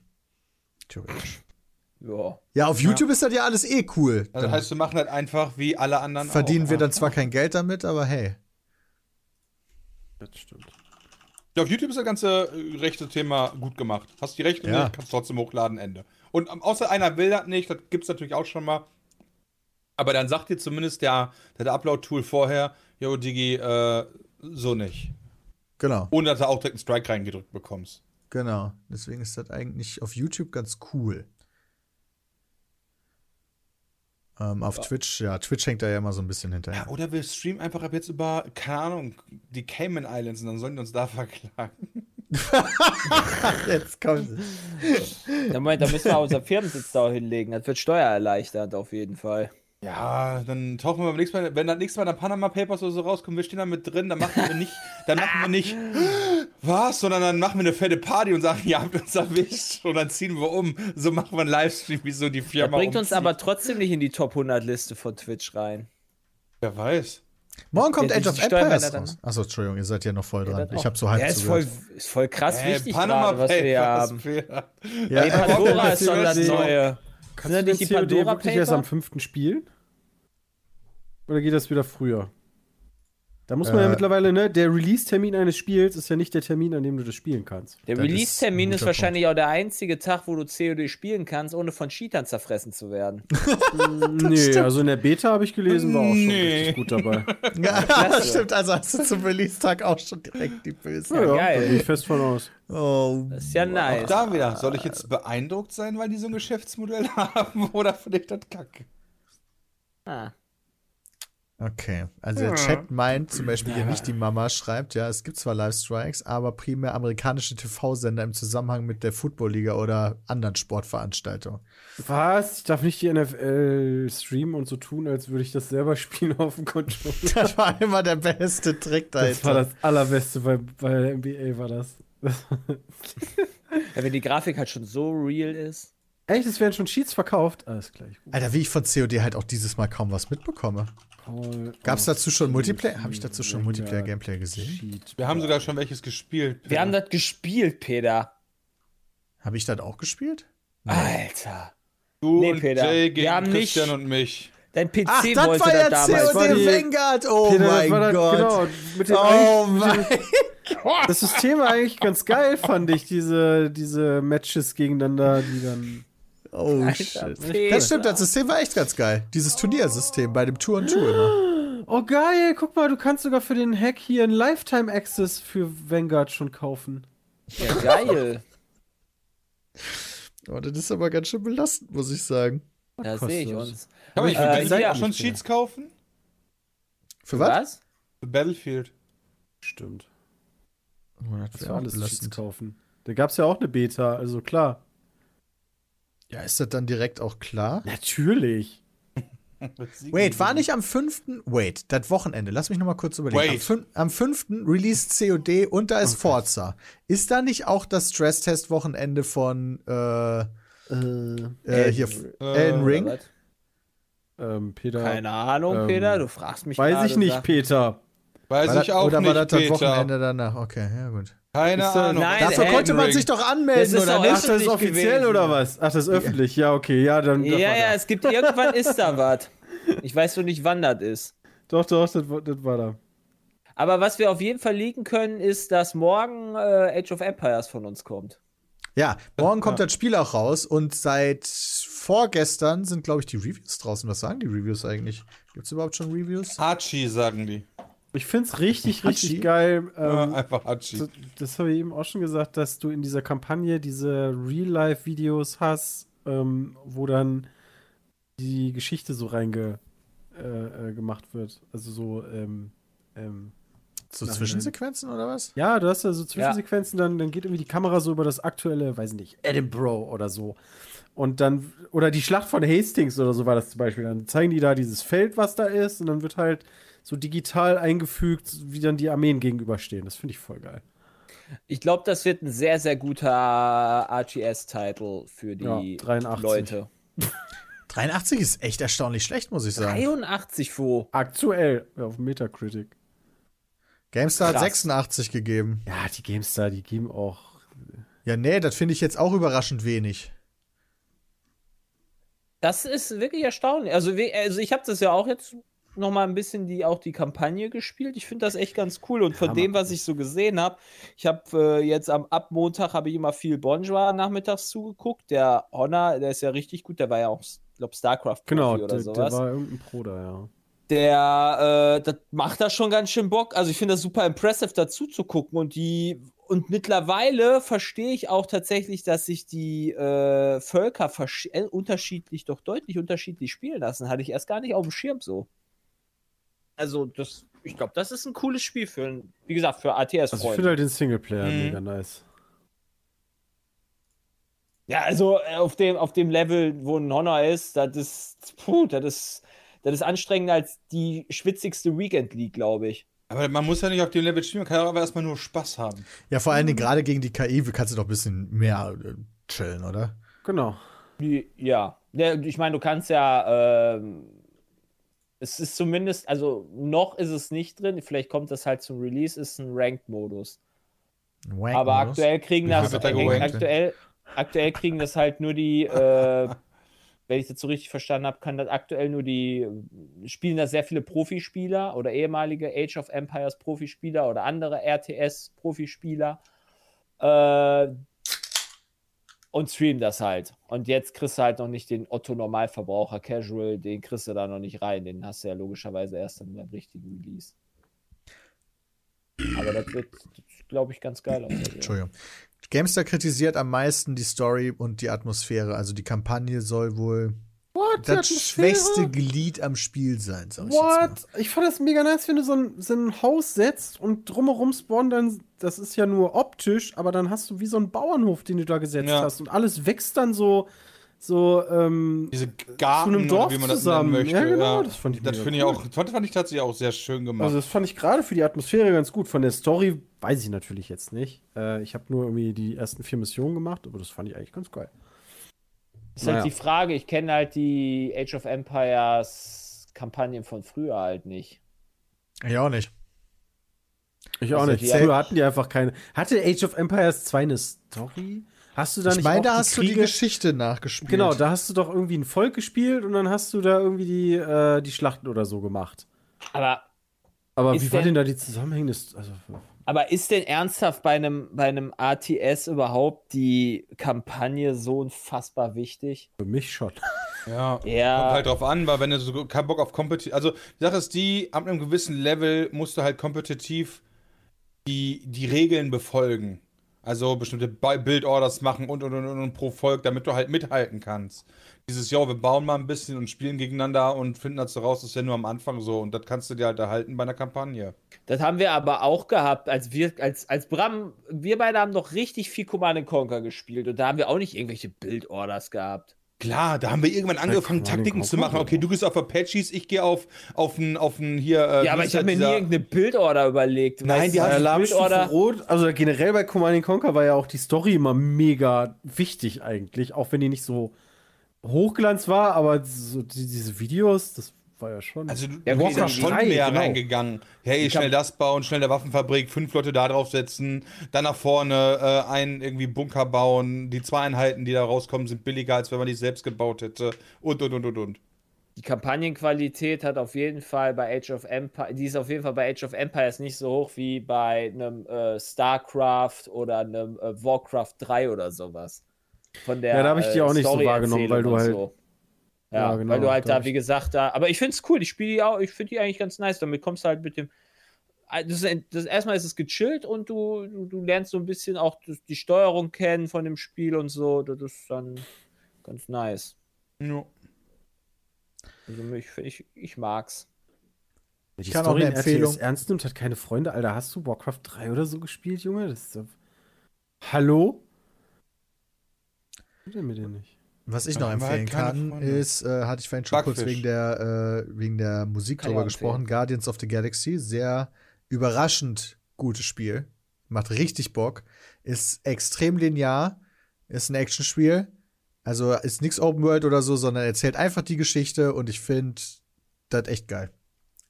Theoretisch. Ja. Ja, auf YouTube ist das ja alles eh cool. Also Dann heißt, wir machen halt einfach wie alle anderen verdienen auch. wir dann zwar kein Geld damit, aber hey. Das stimmt. Ja, auf YouTube ist das ganze äh, rechte Thema gut gemacht. Hast die Rechte Ja. nicht, kannst trotzdem hochladen, Ende. Und ähm, außer einer will das nicht, das gibt es natürlich auch schon mal. Aber dann sagt dir zumindest der, der Upload-Tool vorher, yo, Digi, äh, so nicht. Genau, Ohne dass du auch direkt einen Strike reingedrückt bekommst. Genau. Deswegen ist das eigentlich auf YouTube ganz cool. Ähm, auf Twitch, ja, Twitch hängt da ja immer so ein bisschen hinterher. Ja, oder wir streamen einfach ab jetzt über, keine Ahnung, die Cayman Islands und dann sollen die uns da verklagen. Jetzt kommt Ja, Moment, da müssen wir unseren Firmensitz da hinlegen. Das wird steuererleichternd auf jeden Fall. Ja, dann tauchen wir beim nächsten Mal, wenn das nächste Mal dann Panama Papers oder so rauskommen, wir stehen da mit drin, dann machen wir nicht, dann machen wir nicht, was, sondern dann machen wir eine fette Party und sagen, ihr habt uns erwischt und dann ziehen wir um. So machen wir einen Livestream, wie so die Das Firma bringt uns umzieht. aber trotzdem nicht in die Top 100 Liste von Twitch rein. Wer weiß. Morgen kommt Ja, Age of Empires raus. Achso, Entschuldigung, ihr seid ja noch voll dran. das ich habe so halb Ja, ist voll, ist voll krass Äh, wichtig Panama gerade, was wir hier Papers, haben. Ja, Nee, Pandora ist schon das Neue. Kannst du das COD wirklich erst am? 5. spielen? Oder geht das wieder früher? Da muss man ja Äh, mittlerweile, ne, der Release-Termin eines Spiels ist ja nicht der Termin, an dem du das spielen kannst. Der Das ist Release-Termin ist guter wahrscheinlich auch der einzige Tag, wo du COD spielen kannst, ohne von Cheatern zerfressen zu werden. nee, also in der Beta habe ich gelesen, war auch schon Nee. richtig gut dabei. Ja, klasse. stimmt, also hast du zum Release-Tag auch schon direkt die Böse. Ja, ja, geil. da gehe ich fest von aus. Oh, Das ist ja nice. Da wieder, soll ich jetzt beeindruckt sein, weil die so ein Geschäftsmodell haben oder finde ich das kacke? Ah. Okay. Also der Chat meint zum Beispiel hier nicht die Mama schreibt, ja, es gibt zwar Live-Strikes, aber primär amerikanische TV-Sender im Zusammenhang mit der Football-Liga oder anderen Sportveranstaltungen. Was? Ich darf nicht die NFL streamen und so tun, als würde ich das selber spielen auf dem Controller. Das war immer der beste Trick Das war das Allerbeste bei, bei der NBA, war das. Ja, wenn die Grafik halt schon so real ist. Echt, es werden schon Cheats verkauft? Alles gleich. Alter, wie ich von COD halt auch dieses Mal kaum was mitbekomme. Gab es dazu schon Multiplayer? Habe ich dazu schon Multiplayer-Gameplay gesehen? Wir haben sogar schon welches gespielt. Wir haben das gespielt, Peter. Habe ich das auch gespielt? Alter. Du Nee, und Peter, Jay wir gegen haben nicht- Christian und mich. Dein PC Ach, das wollte war ja das damals. war COD die- Vanguard! Oh Peter, das mein das- Gott! Genau, mit dem Oh mein Das System war eigentlich ganz geil, fand ich, diese, diese Matches gegeneinander, die dann. Oh Alter, shit. Peter. Das stimmt, das System war echt ganz geil. Dieses Turniersystem bei dem Tour und Tour immer. Oh geil, guck mal, du kannst sogar für den Hack hier einen Lifetime Access für Vanguard schon kaufen. Ja, geil. Oh, das ist aber ganz schön belastend, muss ich sagen. Da sehe ich das? uns. Kann man ich für äh, Battlefield ja. auch schon Cheats kaufen? Für was? Was? Für Battlefield. Stimmt. Oh, das auch alles Cheats belastend. kaufen. Da gab's ja auch eine Beta, also klar. Ja, ist das dann direkt auch klar? Natürlich. Wait, war nicht am 5. Wait, das Wochenende. Lass mich noch mal kurz überlegen. Am, Wait. am 5. released COD und da ist Forza. Ist da nicht auch das Stresstest-Wochenende von äh, äh, hier Elden Ring? Ähm, Peter. Keine Ahnung, Ähm, Peter. Du fragst mich Weiß ich nicht, Sachen. Peter. Weiß War ich das, auch oder nicht, war das das Peter. Wochenende danach? Okay, ja gut. Keine Ist, Ahnung. nein, Dafür Elden konnte man Ring. sich doch Das anmelden, ist oder nicht? Ach, das ist offiziell gewesen. oder was? Ach, das ist öffentlich. Ja, okay. Ja, dann. das Ja, ja, da. es gibt irgendwann ist da was. Ich weiß nur nicht, wann das ist. Doch, doch, das, war- das war da. Aber was wir auf jeden Fall liegen können, ist, dass morgen äh, Age of Empires von uns kommt. Ja, morgen kommt das Spiel auch raus und seit vorgestern sind, glaube ich, die Reviews draußen. Was sagen die Reviews eigentlich? Gibt es überhaupt schon Reviews? Hachi, sagen die. Ich find's richtig, Hachi? richtig geil. Ja, Ähm, einfach Hachi. das das habe ich eben auch schon gesagt, dass du in dieser Kampagne diese Real-Life-Videos hast, ähm, wo dann die Geschichte so reinge äh, äh, gemacht wird. Also so, ähm, ähm, So Nein, Zwischensequenzen oder was? ja, du hast da so Zwischensequenzen, dann, dann geht irgendwie die Kamera so über das aktuelle, weiß nicht, Edinburgh oder so. Und dann, oder die Schlacht von Hastings oder so war das zum Beispiel. Dann zeigen die da dieses Feld, was da ist, und dann wird halt so digital eingefügt, wie dann die Armeen gegenüberstehen. Das finde ich voll geil. Ich glaube, das wird ein sehr, sehr guter RTS-Title für die Ja, 83. Leute. 83 ist echt erstaunlich schlecht, muss ich sagen. 83 wo? Aktuell auf Metacritic. GameStar hat Krass. 86 gegeben. Ja, die GameStar, die geben auch. Ja, nee, das finde ich jetzt auch überraschend wenig. Das ist wirklich erstaunlich. Also, also ich habe das ja auch jetzt noch mal ein bisschen die auch die Kampagne gespielt. Ich finde das echt ganz cool und von Ja, dem, was ich so gesehen habe, ich habe äh, jetzt am ab Montag habe ich immer viel Bonjour nachmittags zugeguckt. Der Honor, der ist ja richtig gut. Der war ja auch, glaube Starcraft Genau, oder der, der sowas. war irgendein Pro da, ja. der äh, das macht da schon ganz schön Bock. Also ich finde das super impressive dazu zu gucken und die und mittlerweile verstehe ich auch tatsächlich, dass sich die äh, Völker äh, unterschiedlich, doch deutlich unterschiedlich spielen lassen. Hatte ich erst gar nicht auf dem Schirm so. Also das, ich glaube, das ist ein cooles Spiel für, wie gesagt, für Also ich ATS-Freunde. finde halt den Singleplayer Mhm. mega nice. ja, also äh, auf dem, auf dem Level, wo ein Honor ist, das ist, puh, das ist, das ist anstrengender als die schwitzigste Weekend League, glaube ich. Aber man muss ja nicht auf dem Level spielen, man kann ja aber erstmal nur Spaß haben. Ja, vor allen Dingen gerade gegen die KI kannst du doch ein bisschen mehr äh, chillen, oder? Genau. Ja ich meine, du kannst ja, ähm, es ist zumindest, also noch ist es nicht drin, vielleicht kommt das halt zum Release, ist ein Ranked-Modus. Wank Aber aktuell kriegen das, äh, aktuell, aktuell kriegen das halt nur die, äh, wenn ich das so richtig verstanden habe, kann das aktuell nur die, spielen da sehr viele Profispieler oder ehemalige Age of Empires Profispieler oder andere RTS Profispieler. Äh, und streamen das halt. Und jetzt kriegst du halt noch nicht den Otto Normalverbraucher Casual, den kriegst du da noch nicht rein. Den hast du ja logischerweise erst dann beim richtigen Release. Aber das wird, glaube ich, ganz geil. Entschuldigung. GameStar kritisiert am meisten die Story und die Atmosphäre. Also die Kampagne soll wohl What? das schwächste Glied am Spiel sein, sag ich jetzt What? Ich fand das mega nice, wenn du so ein, so ein Haus setzt und drumherum spawnen dann, das ist ja nur optisch, aber dann hast du wie so einen Bauernhof, den du da gesetzt Ja. hast und alles wächst dann so, so, ähm, Diese Garten, einem Dorf wie man das zusammen. nennen möchte. Ja, genau, das fand ich Das mega finde ich cool. auch, fand, fand ich tatsächlich auch sehr schön gemacht. also das fand ich gerade für die Atmosphäre ganz gut. Von der Story weiß ich natürlich jetzt nicht. Äh, ich habe nur irgendwie die ersten vier Missionen gemacht, aber das fand ich eigentlich ganz geil. Ist halt Naja. die Frage, ich kenne halt die Age of Empires Kampagnen von früher halt nicht. Ja, auch nicht. Ich auch Also nicht. Früher hatten die einfach keine. Hatte Age of Empires 2 eine Story? Hast du da Ich nicht meine, auch da die hast du die Kriege- Geschichte nachgespielt. Genau, da hast du doch irgendwie ein Volk gespielt und dann hast du da irgendwie die, äh, die Schlachten oder so gemacht. Aber, Aber Ist wie war denn- da die Zusammenhänge? Also, aber ist denn ernsthaft bei einem, bei einem ATS überhaupt die Kampagne so unfassbar wichtig? für mich schon. ja. Ja. Kommt halt drauf an, weil wenn du so keinen Bock auf kompetitiv. Also, die Sache ist die, ab einem gewissen Level musst du halt kompetitiv die, die Regeln befolgen. Also bestimmte Build-Orders machen und und und und pro Volk, damit du halt mithalten kannst. Dieses, ja, wir bauen mal ein bisschen und spielen gegeneinander und finden dazu raus, das ist ja nur am Anfang so und das kannst du dir halt erhalten bei einer Kampagne. Das haben wir aber auch gehabt, als wir, als, als Bram, wir beide haben doch richtig viel Command Conquer gespielt und da haben wir auch nicht irgendwelche Build-Orders gehabt. Klar, da haben wir irgendwann angefangen, Taktiken zu machen. Okay, du gehst auf Apaches, ich gehe auf, auf einen auf einen hier. Äh, Ja, aber ich habe mir nie irgendeine Build-Order überlegt. Nein, Weißt die haben Alarmstufe Build-Order. Rot, also generell bei Command Conquer war ja auch die Story immer mega wichtig eigentlich, auch wenn die nicht so hochglanz war, aber so die, diese Videos, das war ja schon. Also du, Ja, bist die- schon drei, mehr genau. reingegangen. Hey, Die schnell das bauen, schnell der Waffenfabrik, fünf Leute da draufsetzen, dann nach vorne äh, einen irgendwie Bunker bauen. Die zwei Einheiten, die da rauskommen, sind billiger, als wenn man die selbst gebaut hätte. Und, und, und, und, und. Die Kampagnenqualität hat auf jeden Fall bei Age of Empires, die ist auf jeden Fall bei Age of Empires nicht so hoch wie bei einem äh, StarCraft oder einem äh, Warcraft 3 oder sowas. Von der Ja, da hab ich die äh, auch nicht so wahrgenommen, weil du halt- und Ja, Ja, genau, weil du halt da wie ich- gesagt, da. Aber ich finde es cool, ich spiele die auch, ich finde die eigentlich ganz nice. Damit kommst du halt mit dem. Ah, Das, ist, das erstmal ist es gechillt und du, du, du lernst so ein bisschen auch die Steuerung kennen von dem Spiel und so. Das ist dann ganz nice. Ja. Also ich, ich, ich mag's. die kann auch eine in RTS Empfehlung- ernst nimmt, hat keine Freunde. Alter, hast du Warcraft 3 oder so gespielt, Junge? Das ist doch... Hallo? Er mir denn nicht? Was ich noch halt empfehlen kann, Freunde. ist, äh, hatte ich vorhin schon kurz Backfisch. wegen der, äh, wegen der Musik Kann drüber gesprochen, Guardians of the Galaxy, sehr überraschend gutes Spiel. Macht richtig Bock. Ist extrem linear. Ist ein Actionspiel. Also ist nichts Open World oder so, sondern erzählt einfach die Geschichte und ich finde das echt geil.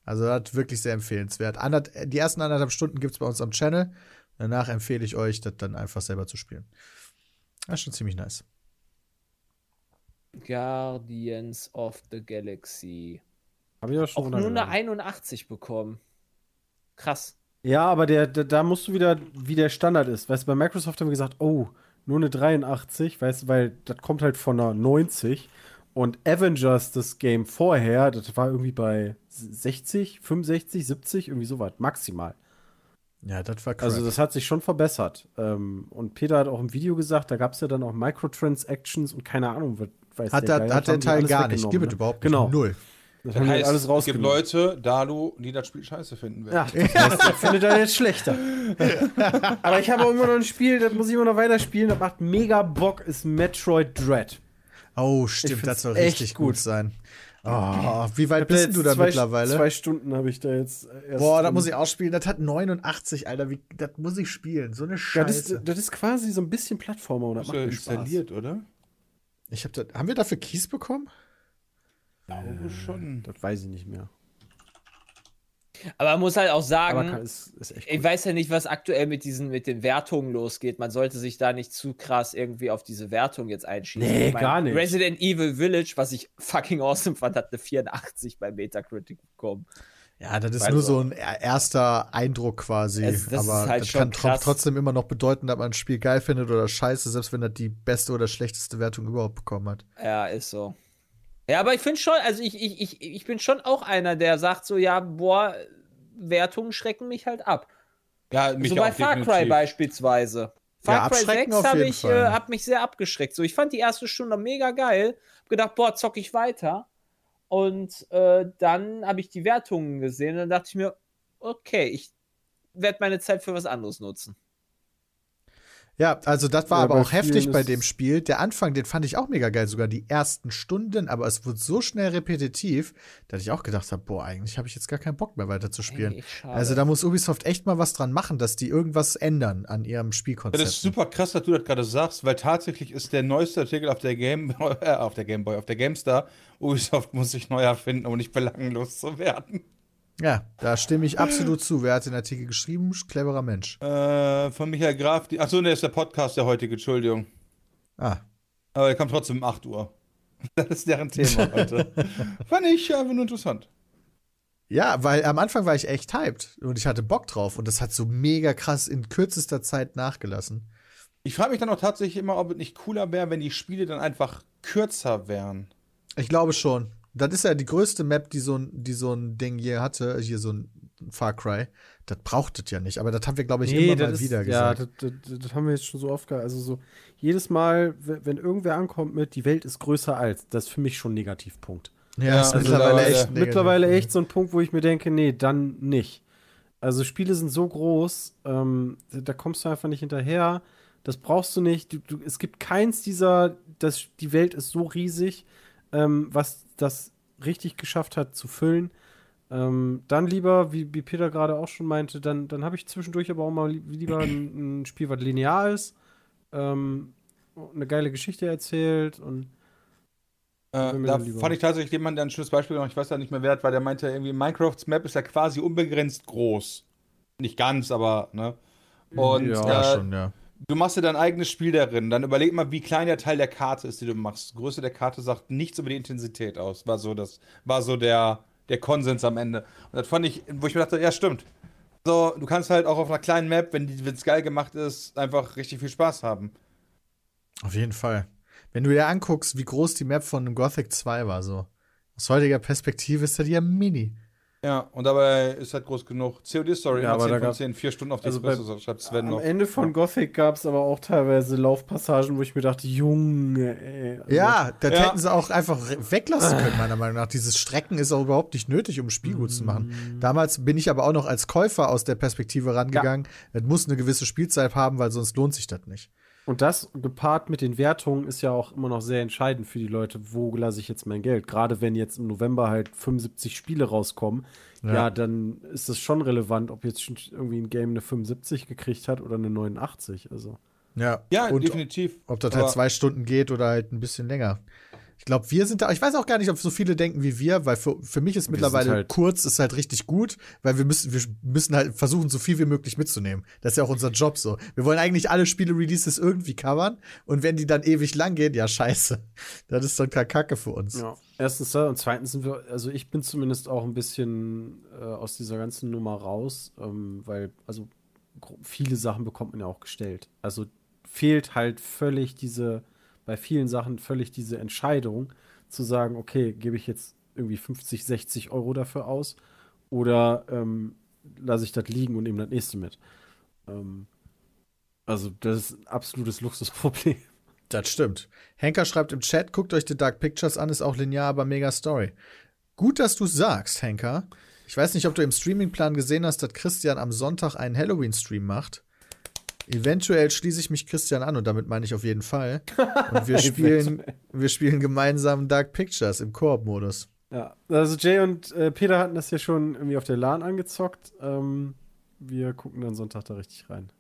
Also das wirklich sehr empfehlenswert. Andert, die ersten anderthalb Stunden gibt es bei uns am Channel. Danach empfehle ich euch, das dann einfach selber zu spielen. Das ist schon ziemlich nice. Guardians of the Galaxy. Habe ich auch schon Auch nur eine runtergeladen. 81 bekommen. Krass. Ja, aber der, der, da musst du wieder, wie der Standard ist. Weißt du, bei Microsoft haben wir gesagt, oh, nur eine 83, weißt du, weil das kommt halt von einer 90. Und Avengers, das Game vorher, das war irgendwie bei 60, 65, 70, irgendwie sowas, maximal. Ja, das war krass. Also das hat sich schon verbessert. Ähm, und Peter hat auch im Video gesagt, da gab es ja dann auch Microtransactions und keine Ahnung, was weiß hat, der der, hat das der Teil gar nicht. Gibt es ne? überhaupt Genau. nicht. Null. Das Das heißt, alles es gibt. Leute, Dalu, die das Spiel scheiße finden werden. Ja, das heißt, findet er jetzt schlechter. Aber ich habe auch immer noch ein Spiel, das muss ich immer noch weiterspielen, das macht mega Bock, ist Metroid Dread. Oh, stimmt, das soll echt richtig gut. gut sein. Oh, wie weit bist du da zwei, mittlerweile? Zwei Stunden habe ich da jetzt erst. Boah, das muss ich ausspielen. Das hat 89, Alter. Wie, das muss ich spielen. So eine Das Scheiße. ist, das ist quasi so ein bisschen Plattformer und das macht mir Spaß. installiert, oder? Ich hab das, haben wir dafür Keys bekommen? Ich glaube schon. Das weiß ich nicht mehr. Aber man muss halt auch sagen, kann, ist, ist echt ich weiß ja nicht, was aktuell mit diesen mit den Wertungen losgeht. Man sollte sich da nicht zu krass irgendwie auf diese Wertung jetzt einschießen. Nee, Ich mein, gar nicht. Resident Evil Village, was ich fucking awesome fand, hat eine 84 bei Metacritic bekommen. Ja, das ist nur so- ein er- erster Eindruck quasi. Es- das ist aber halt das schon kann krass. trotzdem immer noch bedeuten, dass man ein Spiel geil findet oder scheiße, selbst wenn das die beste oder schlechteste Wertung überhaupt bekommen hat. Ja, ist so. Ja, aber ich finde schon, also ich, ich, ich, ich bin schon auch einer, der sagt so, ja, boah, Wertungen schrecken mich halt ab. Ja, mich so bei Far Cry definitiv. beispielsweise. Ja, Far Cry abschrecken 6 auf habe ich, äh, hab mich sehr abgeschreckt. So, ich fand die erste Stunde mega geil. Hab gedacht, boah, zock ich weiter. Und äh, dann habe ich die Wertungen gesehen und dann dachte ich mir, okay, ich werde meine Zeit für was anderes nutzen. Ja, also das war Ja, aber auch heftig bei dem Spiel. Der Anfang, den fand ich auch mega geil, sogar die ersten Stunden, aber es wurde so schnell repetitiv, dass ich auch gedacht habe, boah, eigentlich habe ich jetzt gar keinen Bock mehr weiter zu spielen. Eigentlich schade. Also da muss Ubisoft echt mal was dran machen, dass die irgendwas ändern an ihrem Spielkonzept. Das ist super krass, dass du das gerade sagst, weil tatsächlich ist der neueste Artikel auf der Game äh, auf der Gameboy, auf der GameStar, Ubisoft muss sich neu erfinden, um nicht belanglos zu werden. Ja, da stimme ich absolut zu. Wer hat den Artikel geschrieben? Cleverer Mensch. Äh, von Michael Graf, die, achso, der ist der Podcast der heutige, Entschuldigung. Ah, Aber der kommt trotzdem um 8 Uhr. Das ist deren Thema heute. Fand ich einfach nur interessant. Ja, weil am Anfang war ich echt hyped und ich hatte Bock drauf und das hat so mega krass in kürzester Zeit nachgelassen. Ich frage mich dann auch tatsächlich immer, ob es nicht cooler wäre, wenn die Spiele dann einfach kürzer wären. Ich glaube schon. Das ist ja die größte Map, die so ein, die so ein Ding hier hatte, hier so ein Far Cry. Das braucht es ja nicht, aber das haben wir, glaube ich, immer mal das wieder ist, ja, gesagt. das, das, das haben wir jetzt schon so oft gehabt. Also so jedes Mal, wenn irgendwer ankommt mit, die Welt ist größer als, das ist für mich schon ein Negativpunkt. ja, Ja, ist also mittlerweile mittlerweile- echt negativ. Mittlerweile echt so ein Punkt, wo ich mir denke, nee, dann nicht. Also Spiele sind so groß, ähm, da kommst du einfach nicht hinterher. Das brauchst du nicht. Du, du, es gibt keins dieser, das, die Welt ist so riesig, ähm, was das richtig geschafft hat zu füllen. Ähm, dann lieber, wie, wie Peter gerade auch schon meinte, dann, dann habe ich zwischendurch aber auch mal li- lieber ein, ein Spiel, was linear ist, ähm, eine geile Geschichte erzählt und Äh, da fand ich tatsächlich jemanden, der ein schönes Beispiel gemacht, ich weiß ja nicht mehr wer, das war der meinte irgendwie, Minecrafts Map ist ja quasi unbegrenzt groß. Nicht ganz, aber, ne? Und Ja. Ja, äh, schon, ja. Du machst dir dein eigenes Spiel darin. Dann überleg mal, wie klein der Teil der Karte ist, die du machst. Die Größe der Karte sagt nichts über die Intensität aus. War so, das, war so der, der Konsens am Ende. Und das fand ich, wo ich mir dachte, ja, stimmt. So, du kannst halt auch auf einer kleinen Map, wenn es geil gemacht ist, einfach richtig viel Spaß haben. Auf jeden Fall. Wenn du dir anguckst, wie groß die Map von Gothic 2 war, so. Aus heutiger Perspektive ist das ja mini. Ja, und dabei ist halt groß genug. COD-Story, Ja, immer aber 10 da von gab's- 10, 4 Stunden auf die Also bei- schreibt Sven Am noch. Ende von Gothic gab es aber auch teilweise Laufpassagen, wo ich mir dachte, Junge, ey. Also, Ja, das Ja. hätten sie auch einfach weglassen können, meiner Meinung nach. Dieses Strecken ist auch überhaupt nicht nötig, um ein Spiel gut zu machen. Damals bin ich aber auch noch als Käufer aus der Perspektive rangegangen. Es muss eine gewisse Spielzeit haben, weil sonst lohnt sich das nicht. Und das gepaart mit den Wertungen ist ja auch immer noch sehr entscheidend für die Leute, wo lasse ich jetzt mein Geld. Gerade wenn jetzt im November halt 75 Spiele rauskommen, ja, Ja. dann ist es schon relevant, ob jetzt schon irgendwie ein Game eine 75 gekriegt hat oder eine 89. Also. Ja, Ja, und definitiv. ob das Aber- halt zwei Stunden geht oder halt ein bisschen länger. Ich glaube, wir sind da, ich weiß auch gar nicht, ob so viele denken wie wir, weil für, für mich ist Wir mittlerweile halt- kurz ist halt richtig gut, weil wir müssen, wir müssen halt versuchen, so viel wie möglich mitzunehmen. Das ist ja auch unser Job so. Wir wollen eigentlich alle Spiele-Releases irgendwie covern und wenn die dann ewig lang gehen, ja, scheiße. Das ist dann Kacke für uns. Ja. Erstens da und zweitens sind wir, also ich bin zumindest auch ein bisschen äh, aus dieser ganzen Nummer raus, ähm, weil, also viele Sachen bekommt man ja auch gestellt. Also fehlt halt völlig diese, bei vielen Sachen völlig diese Entscheidung zu sagen, okay, gebe ich jetzt irgendwie 50, 60 Euro dafür aus oder ähm, lasse ich das liegen und nehme das nächste mit. Ähm, also das ist ein absolutes Luxusproblem. Das stimmt. Henker schreibt im Chat, guckt euch The Dark Pictures an, ist auch linear, aber mega Story. Gut, dass du sagst, Henker. Ich weiß nicht, ob du im Streamingplan gesehen hast, dass Christian am Sonntag einen Halloween-Stream macht. Eventuell schließe ich mich Christian an und damit meine ich auf jeden Fall. Und wir spielen, wir spielen gemeinsam Dark Pictures im Koop-Modus. Ja, also Jay und äh, Peter hatten das ja schon irgendwie auf der LAN angezockt. Ähm, wir gucken dann Sonntag da richtig rein.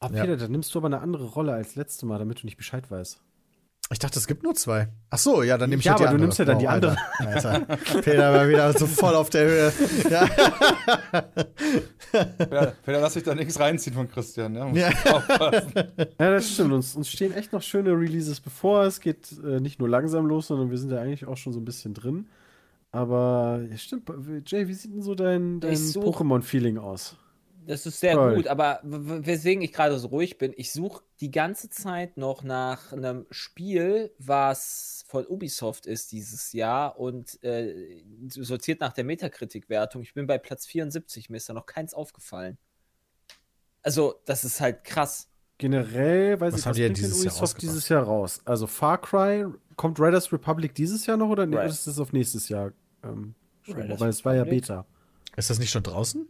Ah, Ja. Peter, dann nimmst du aber eine andere Rolle als letztes Mal, damit du nicht Bescheid weißt. Ich dachte, es gibt nur zwei. Ach so, ja, dann nehme ich Ja, halt die aber du andere. nimmst ja dann die Alter. Alter. Peter war wieder so voll auf der Höhe. Ja. Ja, Peter, lass dich da nichts reinziehen von Christian. Ja, Ja. aufpassen. Ja, das stimmt. Uns, uns stehen echt noch schöne Releases bevor. Es geht äh, nicht nur langsam los, sondern wir sind ja eigentlich auch schon so ein bisschen drin. Aber ja, stimmt. Jay, wie sieht denn so dein, dein Pokémon-Feeling aus? Das ist sehr Toll. gut, aber weswegen ich gerade so ruhig bin, ich suche die ganze Zeit noch nach einem Spiel, was von Ubisoft ist dieses Jahr und äh, sortiert nach der Metakritik-Wertung. Ich bin bei Platz 74, mir ist da noch keins aufgefallen. Also, das ist halt krass. Generell, weiß Was ich, haben was die denn bringt dieses Jahr Ubisoft rausgebracht? dieses Jahr raus? Also Far Cry, kommt Riders Republic dieses Jahr noch oder Right. ist das auf nächstes Jahr? Ähm, schon, weil es war ja? Beta. Ist das nicht schon draußen?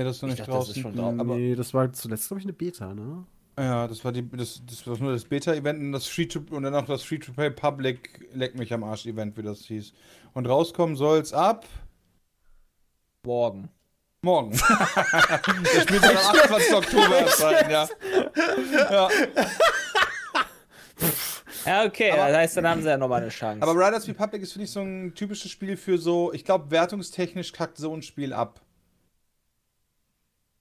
Nee, das ist noch nicht dachte, das draußen. ist schon draußen. Aber nee, das war zuletzt, glaube ich, eine Beta, ne? Ja, das war die, das, das war nur das Beta-Event und das Free to und dann auch das Free to Play Public Leck mich am Arsch Event, wie das hieß. Und rauskommen soll's ab morgen. morgen. das Spiel soll am 28. Oktober erscheinen, ja. ja. Ja, okay, Aber- das heißt, dann haben sie ja nochmal eine Chance. Aber Riders Republic ist, finde ich, so ein typisches Spiel für so, ich glaube, wertungstechnisch kackt so ein Spiel ab.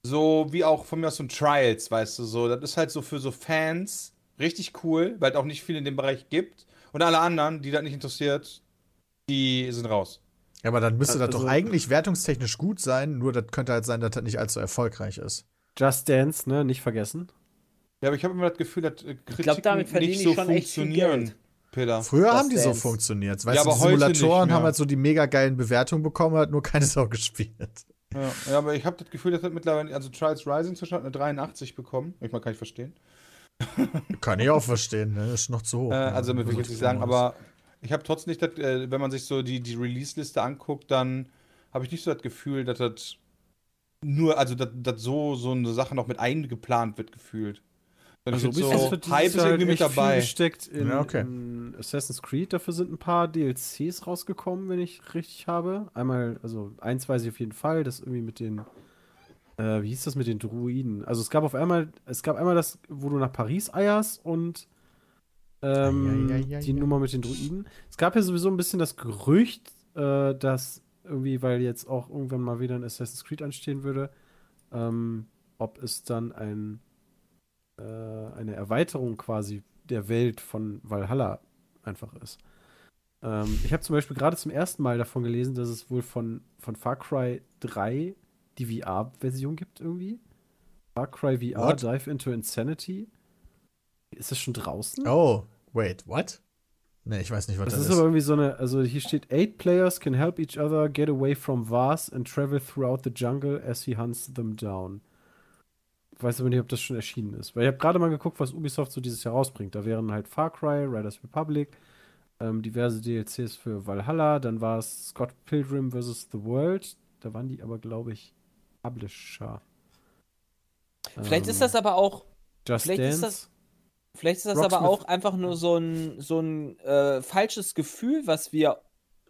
So wie auch von mir aus so ein Trials, weißt du, so. Das ist halt so für so Fans richtig cool, weil es auch nicht viel in dem Bereich gibt. Und alle anderen, die das nicht interessiert, die sind raus. Ja, aber dann müsste das Also- doch eigentlich wertungstechnisch gut sein, nur das könnte halt sein, dass das nicht allzu erfolgreich ist. Just Dance, ne? Nicht vergessen. Ja, aber ich habe immer das Gefühl, dass äh, Kritiken glaub, damit nicht so funktionieren. Peter. Früher Das haben die so Dance. funktioniert. Weißt Ja, du, aber die Simulatoren haben halt so die mega geilen Bewertungen bekommen, hat nur keine Sau gespielt. Ja, ja aber ich habe das Gefühl, dass das mittlerweile, also Trials Rising zum Beispiel hat eine 83 bekommen. Ich mal kann ich verstehen. Kann ich auch verstehen, ne? Ist noch zu hoch. Äh, ne? also, damit will ich So jetzt nicht sagen, aber ich habe trotzdem nicht, das, äh, wenn man sich so die, die Release-Liste anguckt, dann habe ich nicht so das Gefühl, dass das nur, also dass, dass so, so eine Sache noch mit eingeplant wird, gefühlt. Dann Also ist jetzt Ubisoft so, wird Hype ist irgendwie mit dabei. gesteckt in, Ja, okay. in Assassin's Creed. Dafür sind ein paar DLCs rausgekommen, wenn ich richtig habe. Einmal, also eins weiß ich auf jeden Fall, das irgendwie mit den, äh, wie hieß das mit den Druiden? Also es gab auf einmal, es gab einmal das, wo du nach Paris eierst und ähm, ei, ei, die. Nummer mit den Druiden. Es gab ja sowieso ein bisschen das Gerücht, äh, dass irgendwie, weil jetzt auch irgendwann mal wieder ein Assassin's Creed anstehen würde, ähm, ob es dann ein äh, eine Erweiterung quasi der Welt von Valhalla einfach ist. Ähm, ich habe zum Beispiel gerade zum ersten Mal davon gelesen, dass es wohl von, von Far Cry 3 die VR-Version gibt irgendwie. Far Cry VR What? Dive into Insanity. Ist das schon draußen? Oh, wait, what? Ne, ich weiß nicht, was Das das, ist ist. aber irgendwie so eine, also hier steht, eight players can help each other get away from Vars and travel throughout the jungle as he hunts them down. Ich weiß aber nicht, ob das schon erschienen ist. Weil ich habe gerade mal geguckt, was Ubisoft so dieses Jahr rausbringt. Da wären halt Far Cry, Riders Republic, ähm, diverse DLCs für Valhalla, dann war es Scott Pilgrim vs. The World. Da waren die aber, glaube ich, Publisher. Vielleicht Ähm, ist das aber auch Just vielleicht ist Dance. das- Vielleicht ist das aber Rocksmith. auch einfach nur so ein, so ein äh, falsches Gefühl, was wir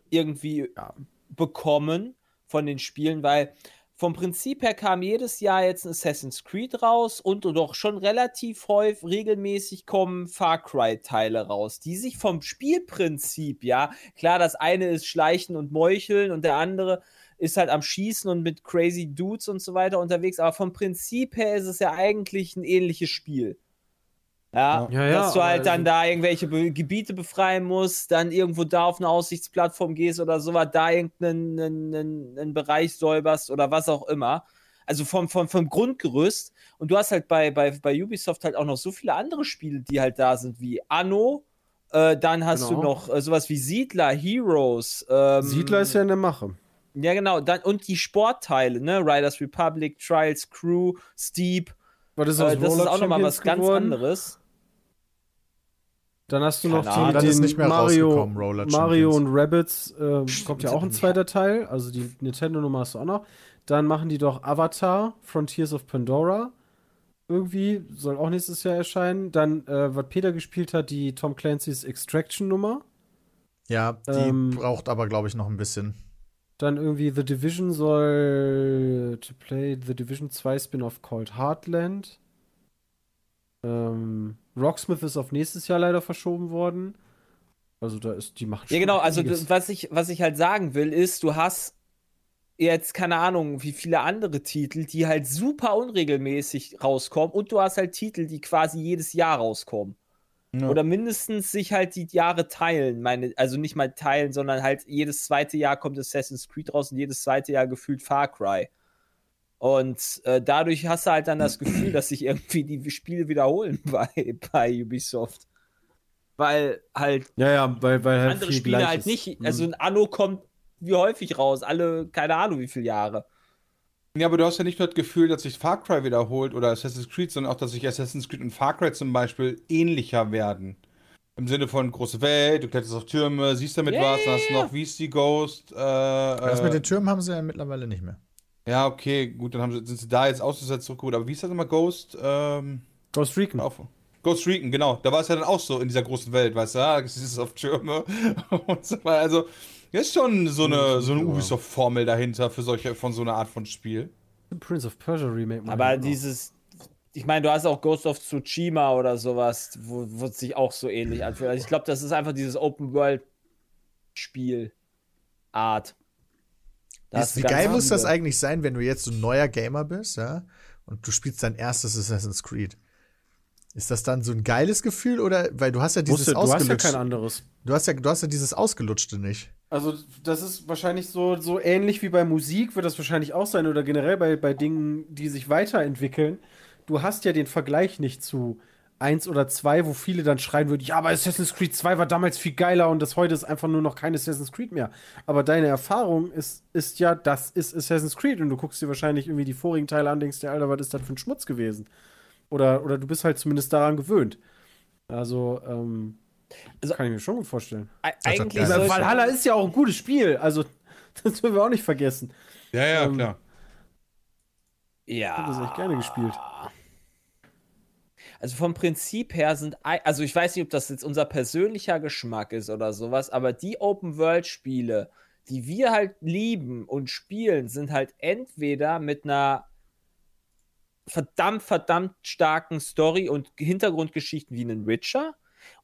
irgendwie Ja. bekommen von den Spielen, weil vom Prinzip her kam jedes Jahr jetzt ein Assassin's Creed raus und doch schon relativ häufig regelmäßig kommen Far Cry Teile raus, die sich vom Spielprinzip, ja, klar, das eine ist Schleichen und Meucheln und der andere ist halt am Schießen und mit crazy Dudes und so weiter unterwegs, aber vom Prinzip her ist es ja eigentlich ein ähnliches Spiel. Ja, Ja, ja, dass du halt dann also- da irgendwelche Be Gebiete befreien musst, dann irgendwo da auf eine Aussichtsplattform gehst oder sowas, da irgendeinen einen, einen, einen Bereich säuberst oder was auch immer. Also vom, vom, vom Grundgerüst. Und du hast halt bei, bei, bei Ubisoft halt auch noch so viele andere Spiele, die halt da sind, wie Anno. Äh, dann hast du Genau. noch äh, sowas wie Siedler, Heroes. Ähm, Siedler ist ja in der Mache. Ja, genau. Dann, und die Sportteile, ne? Riders Republic, Trials, Crew, Steep. Was ist Äh, das ist auch nochmal was ganz geworden? anderes. Dann hast du noch Keine die, Ahnung. Das ist den nicht mehr Mario, Mario und Rabbids äh, kommt ja auch ein zweiter Teil. Also die Nintendo-Nummer hast du auch noch. Dann machen die doch Avatar, Frontiers of Pandora. Irgendwie, soll auch nächstes Jahr erscheinen. Dann, äh, was Peter gespielt hat, die Tom Clancy's Extraction-Nummer. Ja, die Ähm, braucht aber, glaube ich, noch ein bisschen. Dann irgendwie The Division soll to play The Division 2 Spin-off called Heartland. Ähm, Rocksmith ist auf nächstes Jahr leider verschoben worden. Also da ist, die macht Ja, genau, also was ich, was ich halt sagen will, ist, du hast jetzt keine Ahnung, wie viele andere Titel, die halt super unregelmäßig rauskommen und du hast halt Titel, die quasi jedes Jahr rauskommen. Oder mindestens sich halt die Jahre teilen, meine, also nicht mal teilen, sondern halt jedes zweite Jahr kommt Assassin's Creed raus und jedes zweite Jahr gefühlt Far Cry. Und äh, dadurch hast du halt dann das Gefühl, dass sich irgendwie die Spiele wiederholen bei, bei Ubisoft. Weil halt Ja, ja, weil, weil halt andere Spiele halt Gleiches. nicht. Mhm. Also ein Anno kommt wie häufig raus, alle, keine Ahnung, wie viele Jahre. Ja, aber du hast ja nicht nur das Gefühl, dass sich Far Cry wiederholt oder Assassin's Creed, sondern auch, dass sich Assassin's Creed und Far Cry zum Beispiel ähnlicher werden. Im Sinne von große Welt, du kletterst auf Türme, siehst damit Ja, was, dann ja, hast du ja. noch, wie ist die Ghost? Äh, Das äh, mit den Türmen haben sie ja mittlerweile nicht mehr. ja, okay, gut, dann haben sie, sind sie da jetzt ausgesetzt zurückgeholt. Aber wie ist das immer Ghost? Ähm, Ghost Recon. auf, Ghost Recon, genau. Da war es ja dann auch so in dieser großen Welt, weißt du, ja, es ist auf Türme und so weiter. Also, ist schon so eine, so eine Ubisoft-Formel dahinter für solche, von so einer Art von Spiel. Prince of Persia Remake. Aber dieses, ich meine, du hast auch Ghost of Tsushima oder sowas, wo, wo es sich auch so ähnlich anfühlt. Also ich glaube, das ist einfach dieses Open-World-Spiel-Art. Wie, wie geil muss das eigentlich sein, wenn du jetzt so ein neuer Gamer bist, ja? Und du spielst dein erstes Assassin's Creed. Ist das dann so ein geiles Gefühl oder weil du hast ja dieses Musst du, du hast ja kein anderes. du hast ja du hast ja dieses ausgelutschte nicht. Also, das ist wahrscheinlich so, so ähnlich wie bei Musik, wird das wahrscheinlich auch sein oder generell bei, bei Dingen, die sich weiterentwickeln. Du hast ja den Vergleich nicht zu 1 oder 2, wo viele dann schreien würden: Ja, aber Assassin's Creed 2 war damals viel geiler und das heute ist einfach nur noch kein Assassin's Creed mehr. Aber deine Erfahrung ist, ist ja, das ist Assassin's Creed und du guckst dir wahrscheinlich irgendwie die vorigen Teile an, denkst dir, Alter, was ist das für ein Schmutz gewesen? Oder, oder du bist halt zumindest daran gewöhnt. Also, ähm, Also- kann ich mir schon gut vorstellen. Eigentlich sollte, Valhalla ist ja auch ein gutes Spiel, also das dürfen wir auch nicht vergessen. Ja, ja, Ähm, klar. Ich ja. habe das echt gerne gespielt. Also vom Prinzip her sind, also ich weiß nicht, ob das jetzt unser persönlicher Geschmack ist oder sowas, aber die Open-World-Spiele, die wir halt lieben und spielen, sind halt entweder mit einer verdammt, verdammt starken Story und Hintergrundgeschichten wie einen Witcher.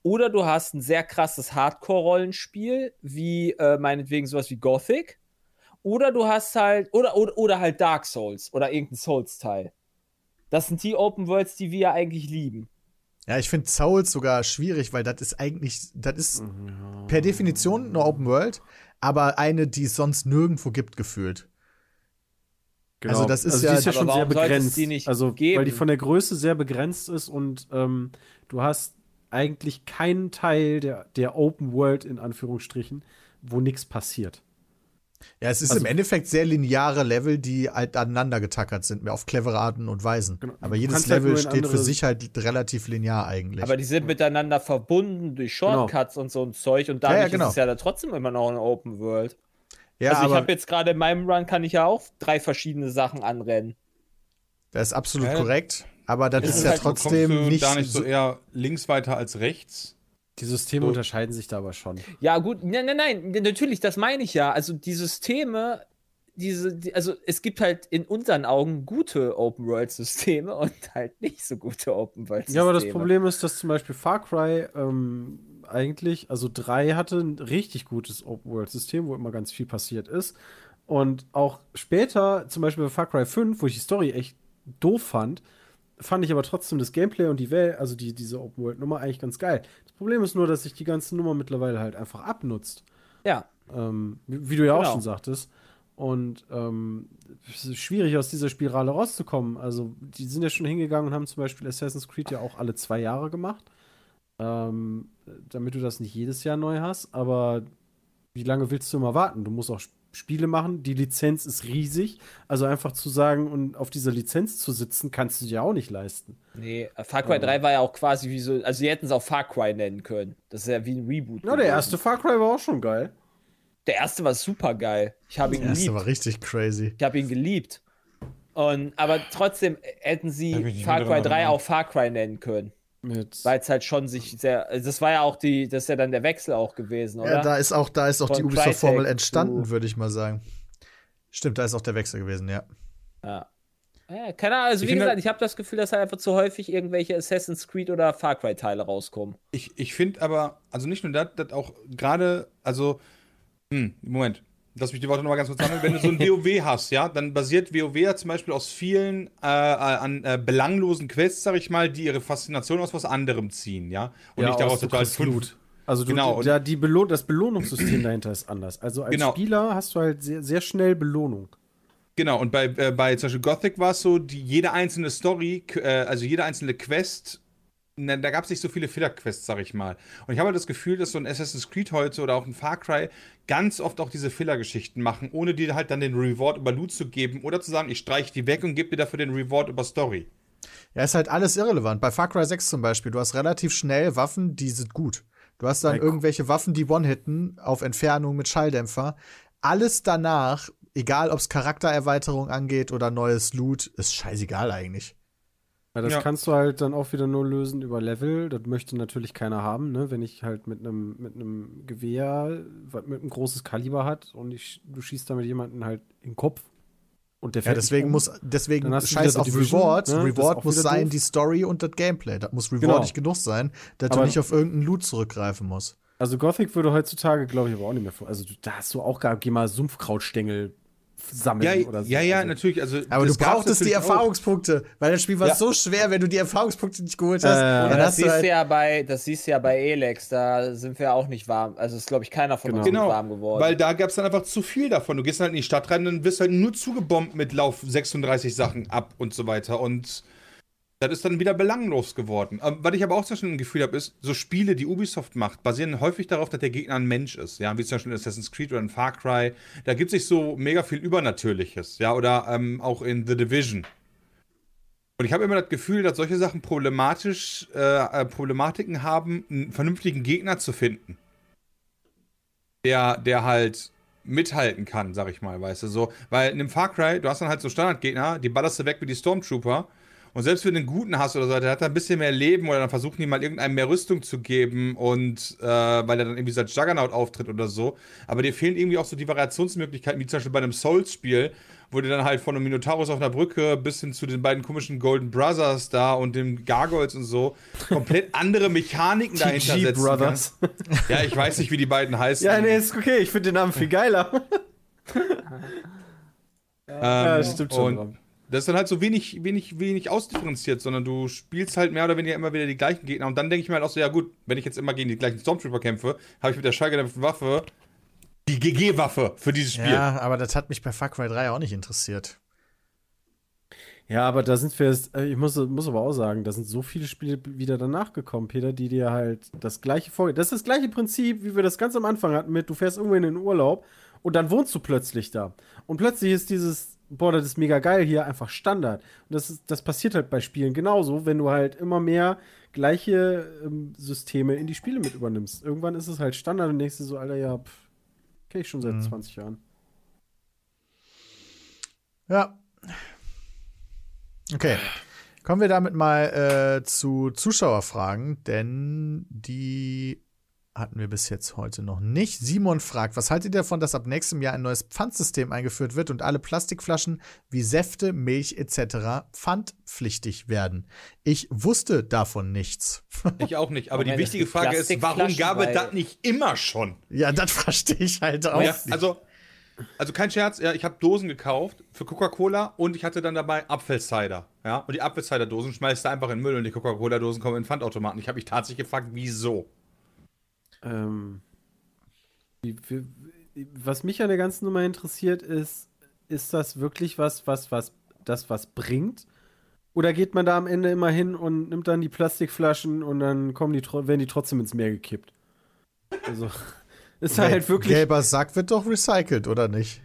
Oder du hast ein sehr krasses Hardcore-Rollenspiel, wie äh, meinetwegen sowas wie Gothic. Oder du hast halt, oder, oder, oder halt Dark Souls oder irgendein Souls-Teil. Das sind die Open Worlds, die wir ja eigentlich lieben. Ja, ich finde Souls sogar schwierig, weil das ist eigentlich, das ist per Definition eine Open World, aber eine, die es sonst nirgendwo gibt, gefühlt. Also das ist also ja- die ist ja schon sehr begrenzt. die nicht also geben? weil die von der Größe sehr begrenzt ist und ähm, du hast eigentlich keinen Teil der, der Open World in Anführungsstrichen, wo nichts passiert. Ja, es ist Also- im Endeffekt sehr lineare Level, die halt aneinander getackert sind, mehr auf clevere Arten und Weisen. Genau. Aber jedes halt Level in steht für sich halt relativ linear eigentlich. Aber die sind miteinander verbunden durch Shortcuts und so ein Zeug und dadurch Ja, ja, genau. ist es ja da trotzdem immer noch eine Open World. ja, also ich habe jetzt gerade in meinem Run kann ich ja auch drei verschiedene Sachen anrennen. das ist absolut Ja. korrekt. Aber das ist ist ja halt- trotzdem nicht, da nicht so so, eher links weiter als rechts? Die Systeme So. unterscheiden sich da aber schon. Ja, gut, nein, nein, nein, natürlich, das meine ich ja. Also die Systeme, diese, die, also es gibt halt in unseren Augen gute Open-World-Systeme und halt nicht so gute Open-World-Systeme. Ja, aber das Problem ist, dass zum Beispiel Far Cry ähm, eigentlich, also 3 hatte ein richtig gutes Open-World-System, wo immer ganz viel passiert ist. Und auch später, zum Beispiel bei Far Cry 5, wo ich die Story echt doof fand, fand ich aber trotzdem das Gameplay und die Welt, also die, diese Open-World-Nummer eigentlich ganz geil. Das Problem ist nur, dass sich die ganze Nummer mittlerweile halt einfach abnutzt. Ja, Ähm, wie, wie du ja auch Genau. schon sagtest. Und ähm, es ist schwierig, aus dieser Spirale rauszukommen. Also, die sind ja schon hingegangen und haben zum Beispiel Assassin's Creed ja auch alle zwei Jahre gemacht. Ähm, damit du das nicht jedes Jahr neu hast. Aber wie lange willst du immer warten? Du musst auch Spiele machen. Die Lizenz ist riesig. Also einfach zu sagen und auf dieser Lizenz zu sitzen, kannst du dir auch nicht leisten. nee, äh, Far Cry 3 war ja auch quasi wie so, also sie hätten es auch Far Cry nennen können. Das ist ja wie ein Reboot. Ja, der erste Far Cry war auch schon geil. Der erste war super geil. Ich habe ihn der erste geliebt. war richtig crazy. Ich habe ihn geliebt. Und, aber trotzdem hätten sie Far Cry dran 3 erinnert. auch Far Cry nennen können. Mit Weil es halt schon sich sehr. also Das war ja auch die, das ist ja dann der Wechsel auch gewesen, oder? Ja, da ist auch, da ist auch die Ubisoft-Formel entstanden, würde ich mal sagen. Stimmt, da ist auch der Wechsel gewesen, ja. Ja. Ja, keine Ahnung, also Ich wie finde- gesagt, ich habe das Gefühl, dass halt einfach zu häufig irgendwelche Assassin's Creed oder Far Cry Teile rauskommen. Ich, ich finde aber, also nicht nur das, das auch gerade, also, hm, Moment, lass mich die Worte nochmal ganz kurz sammeln. Wenn du so ein WoW hast, ja, dann basiert WoW ja zum Beispiel aus vielen äh, an äh, belanglosen Quests, sag ich mal, die ihre Faszination aus was anderem ziehen, ja. Und Ja, nicht daraus, fünf, Loot. Also du, Genau, ja, die Belohn das Belohnungssystem dahinter ist anders. Also als Genau. Spieler hast du halt sehr, sehr schnell Belohnung. Genau, und bei, äh, bei zum Beispiel Gothic war es so, die, jede einzelne Story, äh, also jede einzelne Quest, na, da gab es nicht so viele Filler-Quests, sag ich mal. Und ich habe halt das Gefühl, dass so ein Assassin's Creed heute oder auch ein Far Cry ganz oft auch diese Filler-Geschichten machen, ohne dir halt dann den Reward über Loot zu geben oder zu sagen, ich streiche die weg und gebe dir dafür den Reward über Story. Ja, ist halt alles irrelevant. Bei Far Cry 6 zum Beispiel, du hast relativ schnell Waffen, die sind gut. Du hast dann irgendwelche Waffen, die One-Hitten auf Entfernung mit Schalldämpfer. Alles danach, egal ob es Charaktererweiterung angeht oder neues Loot, ist scheißegal eigentlich. Ja, das Ja. kannst du halt dann auch wieder nur lösen über Level. Das möchte natürlich keiner haben, ne? Wenn ich halt mit einem mit einem Gewehr, was mit einem großes Kaliber hat und ich, du schießt damit jemanden halt in den Kopf und der Ja, fällt nicht deswegen um. muss, deswegen scheiß auf Division, Reward. ne? Reward muss sein, doof. die Story und das Gameplay. Das muss Genau. rewardig genug sein, dass Aber- du nicht auf irgendeinen Loot zurückgreifen musst. Also Gothic würde heutzutage, glaube ich, aber auch nicht mehr vor. Also du, da hast du auch gar, geh mal Sumpfkrautstängel sammeln Ja, oder so. ja, ja, also, natürlich. Also, Aber du brauchtest die natürlich auch. Erfahrungspunkte, weil das Spiel war Ja. so schwer, wenn du die Erfahrungspunkte nicht geholt hast. Äh, dann das hast du siehst halt du ja bei, das siehst du ja bei Elex, da sind wir auch nicht warm. Also ist, glaube ich, keiner von uns Genau, warm geworden. weil da gab es dann einfach zu viel davon. Du gehst halt in die Stadt rein und wirst halt nur zugebombt mit Lauf 36 Sachen ab und so weiter. Und das ist dann wieder belanglos geworden. Ähm, was ich aber auch Beispiel ein Gefühl habe, ist, so Spiele, die Ubisoft macht, basieren häufig darauf, dass der Gegner ein Mensch ist. Ja, wie zum Beispiel in Assassin's Creed oder in Far Cry. Da gibt es sich so mega viel Übernatürliches. Ja, oder ähm, auch in The Division. Und ich habe immer das Gefühl, dass solche Sachen problematisch, äh, äh, Problematiken haben, einen vernünftigen Gegner zu finden der, der halt mithalten kann, sag ich mal, weißt du, so. Weil in dem Far Cry, du hast dann halt so Standardgegner, die ballerst du weg wie die Stormtrooper. Und selbst wenn du einen guten hast oder so, der hat da ein bisschen mehr Leben oder dann versuchen die mal irgendeinem mehr Rüstung zu geben und äh, weil er dann irgendwie so als Juggernaut auftritt oder so. Aber dir fehlen irgendwie auch so die Variationsmöglichkeiten, wie zum Beispiel bei einem Souls-Spiel, wo du dann halt von einem Minotaurus auf einer Brücke bis hin zu den beiden komischen Golden Brothers da und den Gargoyles und so komplett andere Mechaniken dahinter setzen Brothers. kannst. Ja, ich weiß nicht, wie die beiden heißen. ja, nee, ist okay. Ich finde den Namen viel geiler. Ähm, Ja, das stimmt schon. Und das ist dann halt so wenig, wenig, wenig ausdifferenziert, sondern du spielst halt mehr oder weniger immer wieder die gleichen Gegner. Und dann denke ich mir halt auch so, ja gut, wenn ich jetzt immer gegen die gleichen Stormtrooper kämpfe, habe ich mit der schallgedämpften Waffe die GG-Waffe für dieses Spiel. Ja, aber das hat mich bei Far Cry 3 auch nicht interessiert. Ja, aber da sind wir jetzt, äh, ich muss, muss aber auch sagen, da sind so viele Spiele wieder danach gekommen, Peter, die dir halt das gleiche vor. Das ist das gleiche Prinzip, wie wir das ganz am Anfang hatten mit, du fährst irgendwo in den Urlaub und dann wohnst du plötzlich da. Und plötzlich ist dieses, boah, das ist mega geil hier, einfach Standard. Und das, ist, das passiert halt bei Spielen genauso, wenn du halt immer mehr gleiche ähm, Systeme in die Spiele mit übernimmst. Irgendwann ist es halt Standard und denkst du so, Alter, ja, pff, kenn ich schon seit 20 Jahren. Ja. Okay. Kommen wir damit mal äh, zu Zuschauerfragen, denn die hatten wir bis jetzt heute noch nicht. Simon fragt, was haltet ihr davon, dass ab nächstem Jahr ein neues Pfandsystem eingeführt wird und alle Plastikflaschen wie Säfte, Milch etc. pfandpflichtig werden? Ich wusste davon nichts. Ich auch nicht. Aber Moment, die wichtige Frage ist, warum gab es das nicht immer schon? ja, das verstehe ich halt auch Ja, nicht. also, also kein Scherz, ja, ich habe Dosen gekauft für Coca-Cola und ich hatte dann dabei Apfelcider. Ja, und die Apfelcider-Dosen schmeißt du einfach in den Müll und die Coca-Cola-Dosen kommen in Pfandautomaten. Ich habe mich tatsächlich gefragt, wieso? Ähm, wie, wie, was mich an der ganzen Nummer interessiert, ist, ist das wirklich was, was, was, das was bringt? Oder geht man da am Ende immer hin und nimmt dann die Plastikflaschen und dann kommen die, werden die trotzdem ins Meer gekippt? Also, ist halt wirklich. Gelber Sack wird doch recycelt, oder nicht?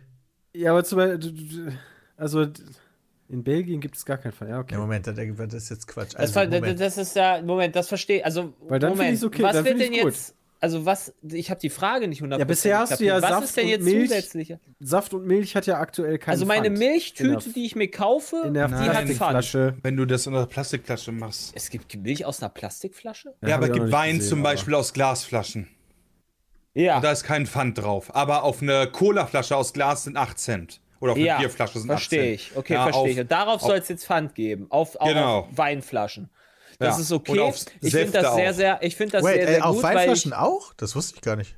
Ja, aber zum Beispiel, also in Belgien gibt es gar keinen Fall. Ja, okay. Ja, Moment, das das ist jetzt Quatsch. Das, Also, war, Moment. das ist ja, Moment, das verstehe Also, Weil dann Moment, ich's okay, was dann wird denn gut. jetzt, also was, ich habe die Frage nicht 100% Ja, bisher hast du ja. Was Saft ist denn und jetzt Milch. zusätzlich? Saft und Milch hat ja aktuell keinen Also meine Pfand. Milchtüte, der- die ich mir kaufe, In der die hat Pfand. Plastikflasche. Wenn du das in einer Plastikflasche machst. Es gibt Milch aus einer Plastikflasche? Ja, hab aber es gibt Wein gesehen, zum aber- Beispiel aus Glasflaschen. Ja, Und da ist kein Pfand drauf. Aber auf eine Colaflasche aus Glas sind 8 Cent. Oder auf eine ja, Bierflasche sind 8 Cent. verstehe ich. Okay, Ja, verstehe ich. Und darauf auf- soll es jetzt Pfand geben, auf, Genau. auf Weinflaschen. Das Ja. ist Und okay. auf Ich finde das sehr, sehr, ich finde das Wait, sehr, sehr äh, auf gut, weil Weinflaschen auch? Das wusste ich gar nicht.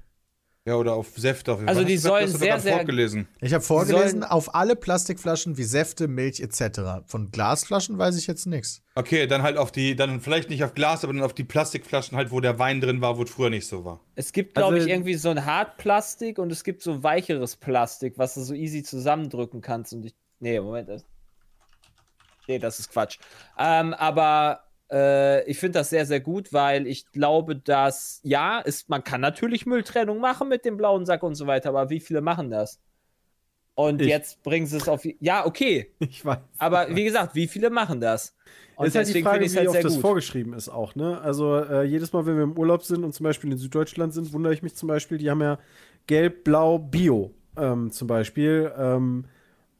Ja, oder auf Säfte. Auf jeden Also Fall. die Hast sollen sehr, sehr- vorgelesen. Ich habe vorgelesen, sollen- auf alle Plastikflaschen wie Säfte, Milch etc. Von Glasflaschen weiß ich jetzt nichts. Okay, dann halt auf die, dann vielleicht nicht auf Glas, aber dann auf die Plastikflaschen halt, wo der Wein drin war, wo es früher nicht so war. es gibt, glaube Also- ich, irgendwie so ein Hartplastik und es gibt so weicheres Plastik, was du so easy zusammendrücken kannst. Und ich, nee, Moment. Nee, das ist Quatsch. Ähm, aber äh, ich finde das sehr, sehr gut, weil ich glaube, dass, ja, ist, man kann natürlich Mülltrennung machen mit dem blauen Sack und so weiter, aber wie viele machen das? Und Ich. jetzt bringen sie es auf. Ja, okay. Ich weiß. Aber wie gesagt, wie viele machen das? Und ist halt die deswegen Frage, es wie halt oft das gut. vorgeschrieben ist auch, ne? Also äh, jedes Mal, wenn wir im Urlaub sind und zum Beispiel in Süddeutschland sind, wundere ich mich zum Beispiel, die haben ja gelb, blau, bio ähm, zum Beispiel. Ähm,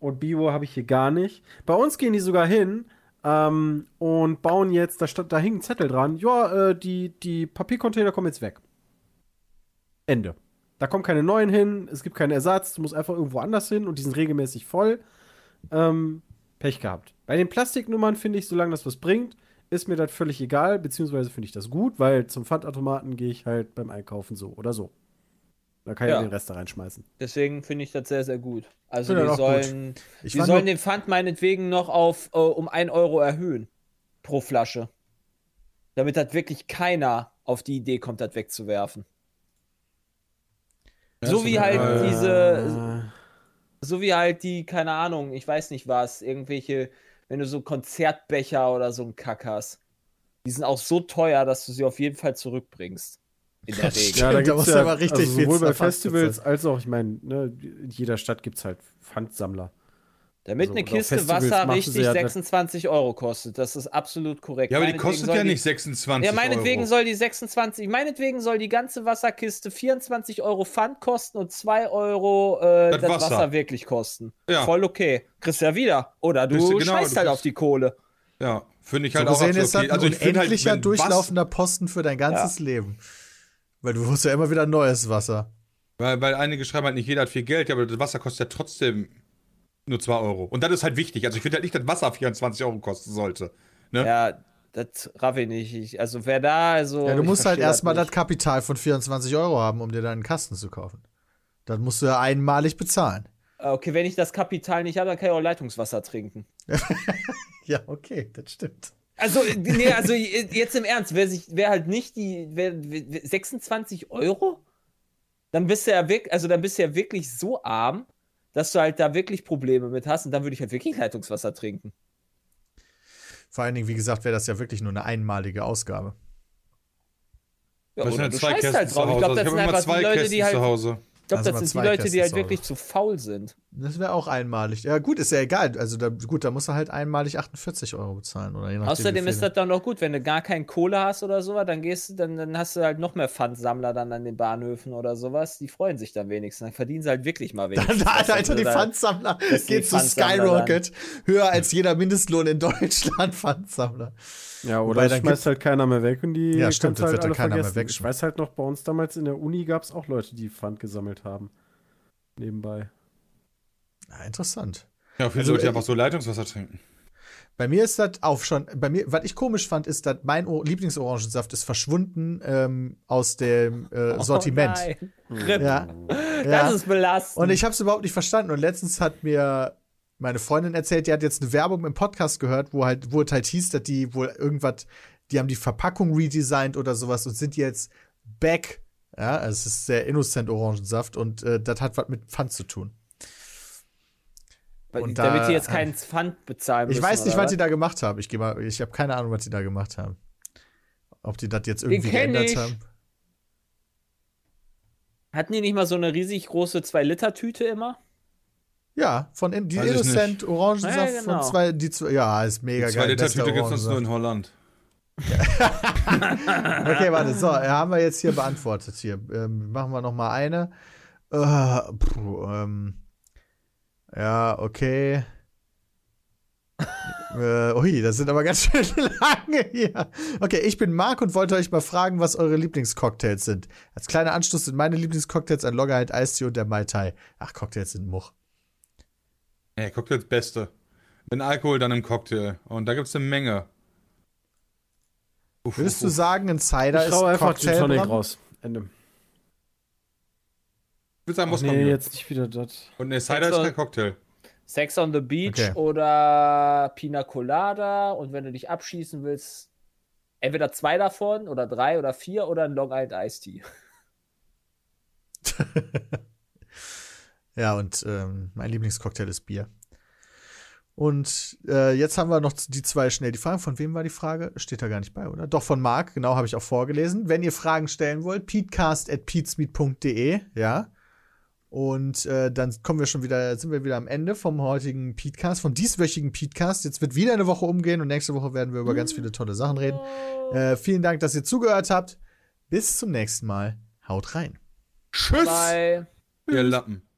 und Bio habe ich hier gar nicht. Bei uns gehen die sogar hin ähm, und bauen jetzt, da, stand, da hing ein Zettel dran, ja, äh, die, die Papiercontainer kommen jetzt weg. Ende. Da kommen keine neuen hin, es gibt keinen Ersatz, du musst einfach irgendwo anders hin und die sind regelmäßig voll. Ähm, Pech gehabt. Bei den Plastiknummern finde ich, solange das was bringt, ist mir das völlig egal, beziehungsweise finde ich das gut, weil zum Pfandautomaten gehe ich halt beim Einkaufen so oder so. Da kann ich Ja. den Rest da reinschmeißen. Deswegen finde ich das sehr, sehr gut. Also das gut. sollen, Ich die sollen den Pfand meinetwegen noch auf äh, um 1 Euro erhöhen pro Flasche. Damit das wirklich keiner auf die Idee kommt, das wegzuwerfen. so wie halt Äh, diese, so wie halt die, keine Ahnung, ich weiß nicht was, irgendwelche, wenn du so Konzertbecher oder so einen Kack hast. Die sind auch so teuer, dass du sie auf jeden Fall zurückbringst. In der Das Regel. stimmt. Ja, da Da gibt's musst ja, aber richtig also viel sowohl bei Festivals als auch, ich meine, ne, in jeder Stadt gibt es halt Pfandsammler. Damit Also, eine Kiste Wasser richtig sie ja das- 26 Euro kostet. Das ist absolut korrekt. Ja, aber die Meinetwegen kostet soll ja die- nicht 26 Ja, meinetwegen Euro. soll die 26, meinetwegen soll die ganze Wasserkiste 24 Euro Pfand kosten und 2 Euro äh, Das das, Wasser. Wasser. wirklich kosten. Ja. Voll okay. Kriegst ja wieder. Oder du du- genau, scheißt du halt auf die Kohle. Ja, finde ich So halt auch gesehen absolut ist das okay. ein Also ich finde halt, wenn durchlaufender Posten für dein ganzes Leben. Weil du holst ja immer wieder neues Wasser. Weil, weil einige schreiben halt nicht, jeder hat viel Geld, ja, aber das Wasser kostet ja trotzdem nur 2 Euro. Und das ist halt wichtig. Also ich finde halt nicht, dass Wasser 24 Euro kosten sollte. Ne? Ja, das raff ich nicht. Ich, also wer da, also. Ja, du musst halt erstmal das nicht. Kapital von 24 Euro haben, um dir deinen Kasten zu kaufen. Das musst du ja einmalig bezahlen. Äh, Okay, wenn ich das Kapital nicht habe, dann kann ich auch Leitungswasser trinken. Ja, okay, das stimmt. Also, nee, also jetzt im Ernst, wer sich, wer halt nicht die, wer, wer, 26 Euro? Dann bist du ja wirklich, also dann bist du ja wirklich so arm, dass du halt da wirklich Probleme mit hast und dann würde ich halt wirklich Leitungswasser trinken. Vor allen Dingen, wie gesagt, wäre das ja wirklich nur eine einmalige Ausgabe. Ja, Das sind oder halt du zwei scheißt Kästen halt zu drauf. Ich glaube, das sind habe immer einfach zwei die Leute, die halt, zu Hause. glaube, Also das mal sind die zwei Leute, die halt wirklich zu faul sind. Das wäre auch einmalig. Ja, gut, ist ja egal. Also, da, gut, da musst du halt einmalig 48 Euro bezahlen. Oder je nachdem, Außerdem ist das dann noch gut, wenn du gar keinen Kohle hast oder sowas, dann gehst du, dann, dann hast du halt noch mehr Pfandsammler dann an den Bahnhöfen oder sowas. Die freuen sich dann wenigstens. Dann verdienen sie halt wirklich mal Dann, wenigstens. da, was, Alter, wenn die da- Pfandsammler geht zu Skyrocket. Höher als jeder Mindestlohn in Deutschland, Pfandsammler. Ja, oder Wobei, dann schmeißt halt keiner mehr weg und die Ja, stimmt, halt wird dann alle keiner mehr vergessen. Ich weiß halt noch, bei uns damals in der Uni gab es auch Leute, die Pfand gesammelt haben. Nebenbei. Ja, interessant. Ja, viele Also, Leute äh, einfach so Leitungswasser trinken. Bei mir ist das auch schon, bei mir, was ich komisch fand, ist, dass mein Lieblingsorangensaft ist verschwunden ähm, aus dem äh, Sortiment. Oh nein. Rip. ja. Das ja. ist belastend. Und ich habe es überhaupt nicht verstanden. Und letztens hat mir meine Freundin erzählt, die hat jetzt eine Werbung im Podcast gehört, wo halt, wo es halt hieß, dass die wohl irgendwas, die haben die Verpackung redesigned oder sowas und sind jetzt back. Ja, es ist sehr innocent Orangensaft und äh, das hat was mit Pfand zu tun. Und damit da- sie jetzt keinen Pfand bezahlen müssen. Ich weiß nicht, oder was die da gemacht haben. Ich gehe mal, ich habe keine Ahnung, was die da gemacht haben. Ob die das jetzt irgendwie geändert ich. haben. Hatten die nicht mal so eine riesig große 2-Liter-Tüte immer? Ja, von in, die Weiß Innocent Orangensaft Ja, genau. von zwei, die zwei, ja, ist mega Die geil. 2 Liter bester Tüte gibt es uns nur in Holland. Okay, warte, so, haben wir jetzt hier beantwortet hier. Ähm, machen wir noch mal eine. Äh, puh, ähm, ja, okay. äh, ui, das sind aber ganz schön lange hier. Okay, ich bin Marc und wollte euch mal fragen, was eure Lieblingscocktails sind. Als kleiner Anschluss sind meine Lieblingscocktails ein Loggerheit Eistee und der Mai Tai. Ach, Cocktails sind Much. Ey, Cocktails Beste. Wenn Alkohol, dann im Cocktail. Und da gibt es eine Menge. Uff, Würdest uff, du sagen, ein Cider Ich ist einfach Gin Cocktail? Tonic Bram? raus. Ende. Ich würde sagen, Moskau. nee, jetzt nicht wieder das. Und ne, Cider ist kein Cocktail. Sex on the Beach Okay. oder Pina Colada. Und wenn du dich abschießen willst, entweder zwei davon oder drei oder vier oder ein Long Island Iced Tea. Ja, und ähm, mein Lieblingscocktail ist Bier. Und äh, jetzt haben wir noch die zwei schnell. Die Frage, von wem war die Frage? Steht da gar nicht bei, oder? Doch, von Marc, genau, habe ich auch vorgelesen. Wenn ihr Fragen stellen wollt, peatcast.peatsmeet.de, ja. Und äh, dann kommen wir schon wieder, sind wir wieder am Ende vom heutigen Peatcast, vom dieswöchigen Peatcast. Jetzt wird wieder eine Woche umgehen und nächste Woche werden wir über ganz viele tolle Sachen reden. Äh, vielen Dank, dass ihr zugehört habt. Bis zum nächsten Mal. Haut rein. Tschüss, Bye. ihr Lappen.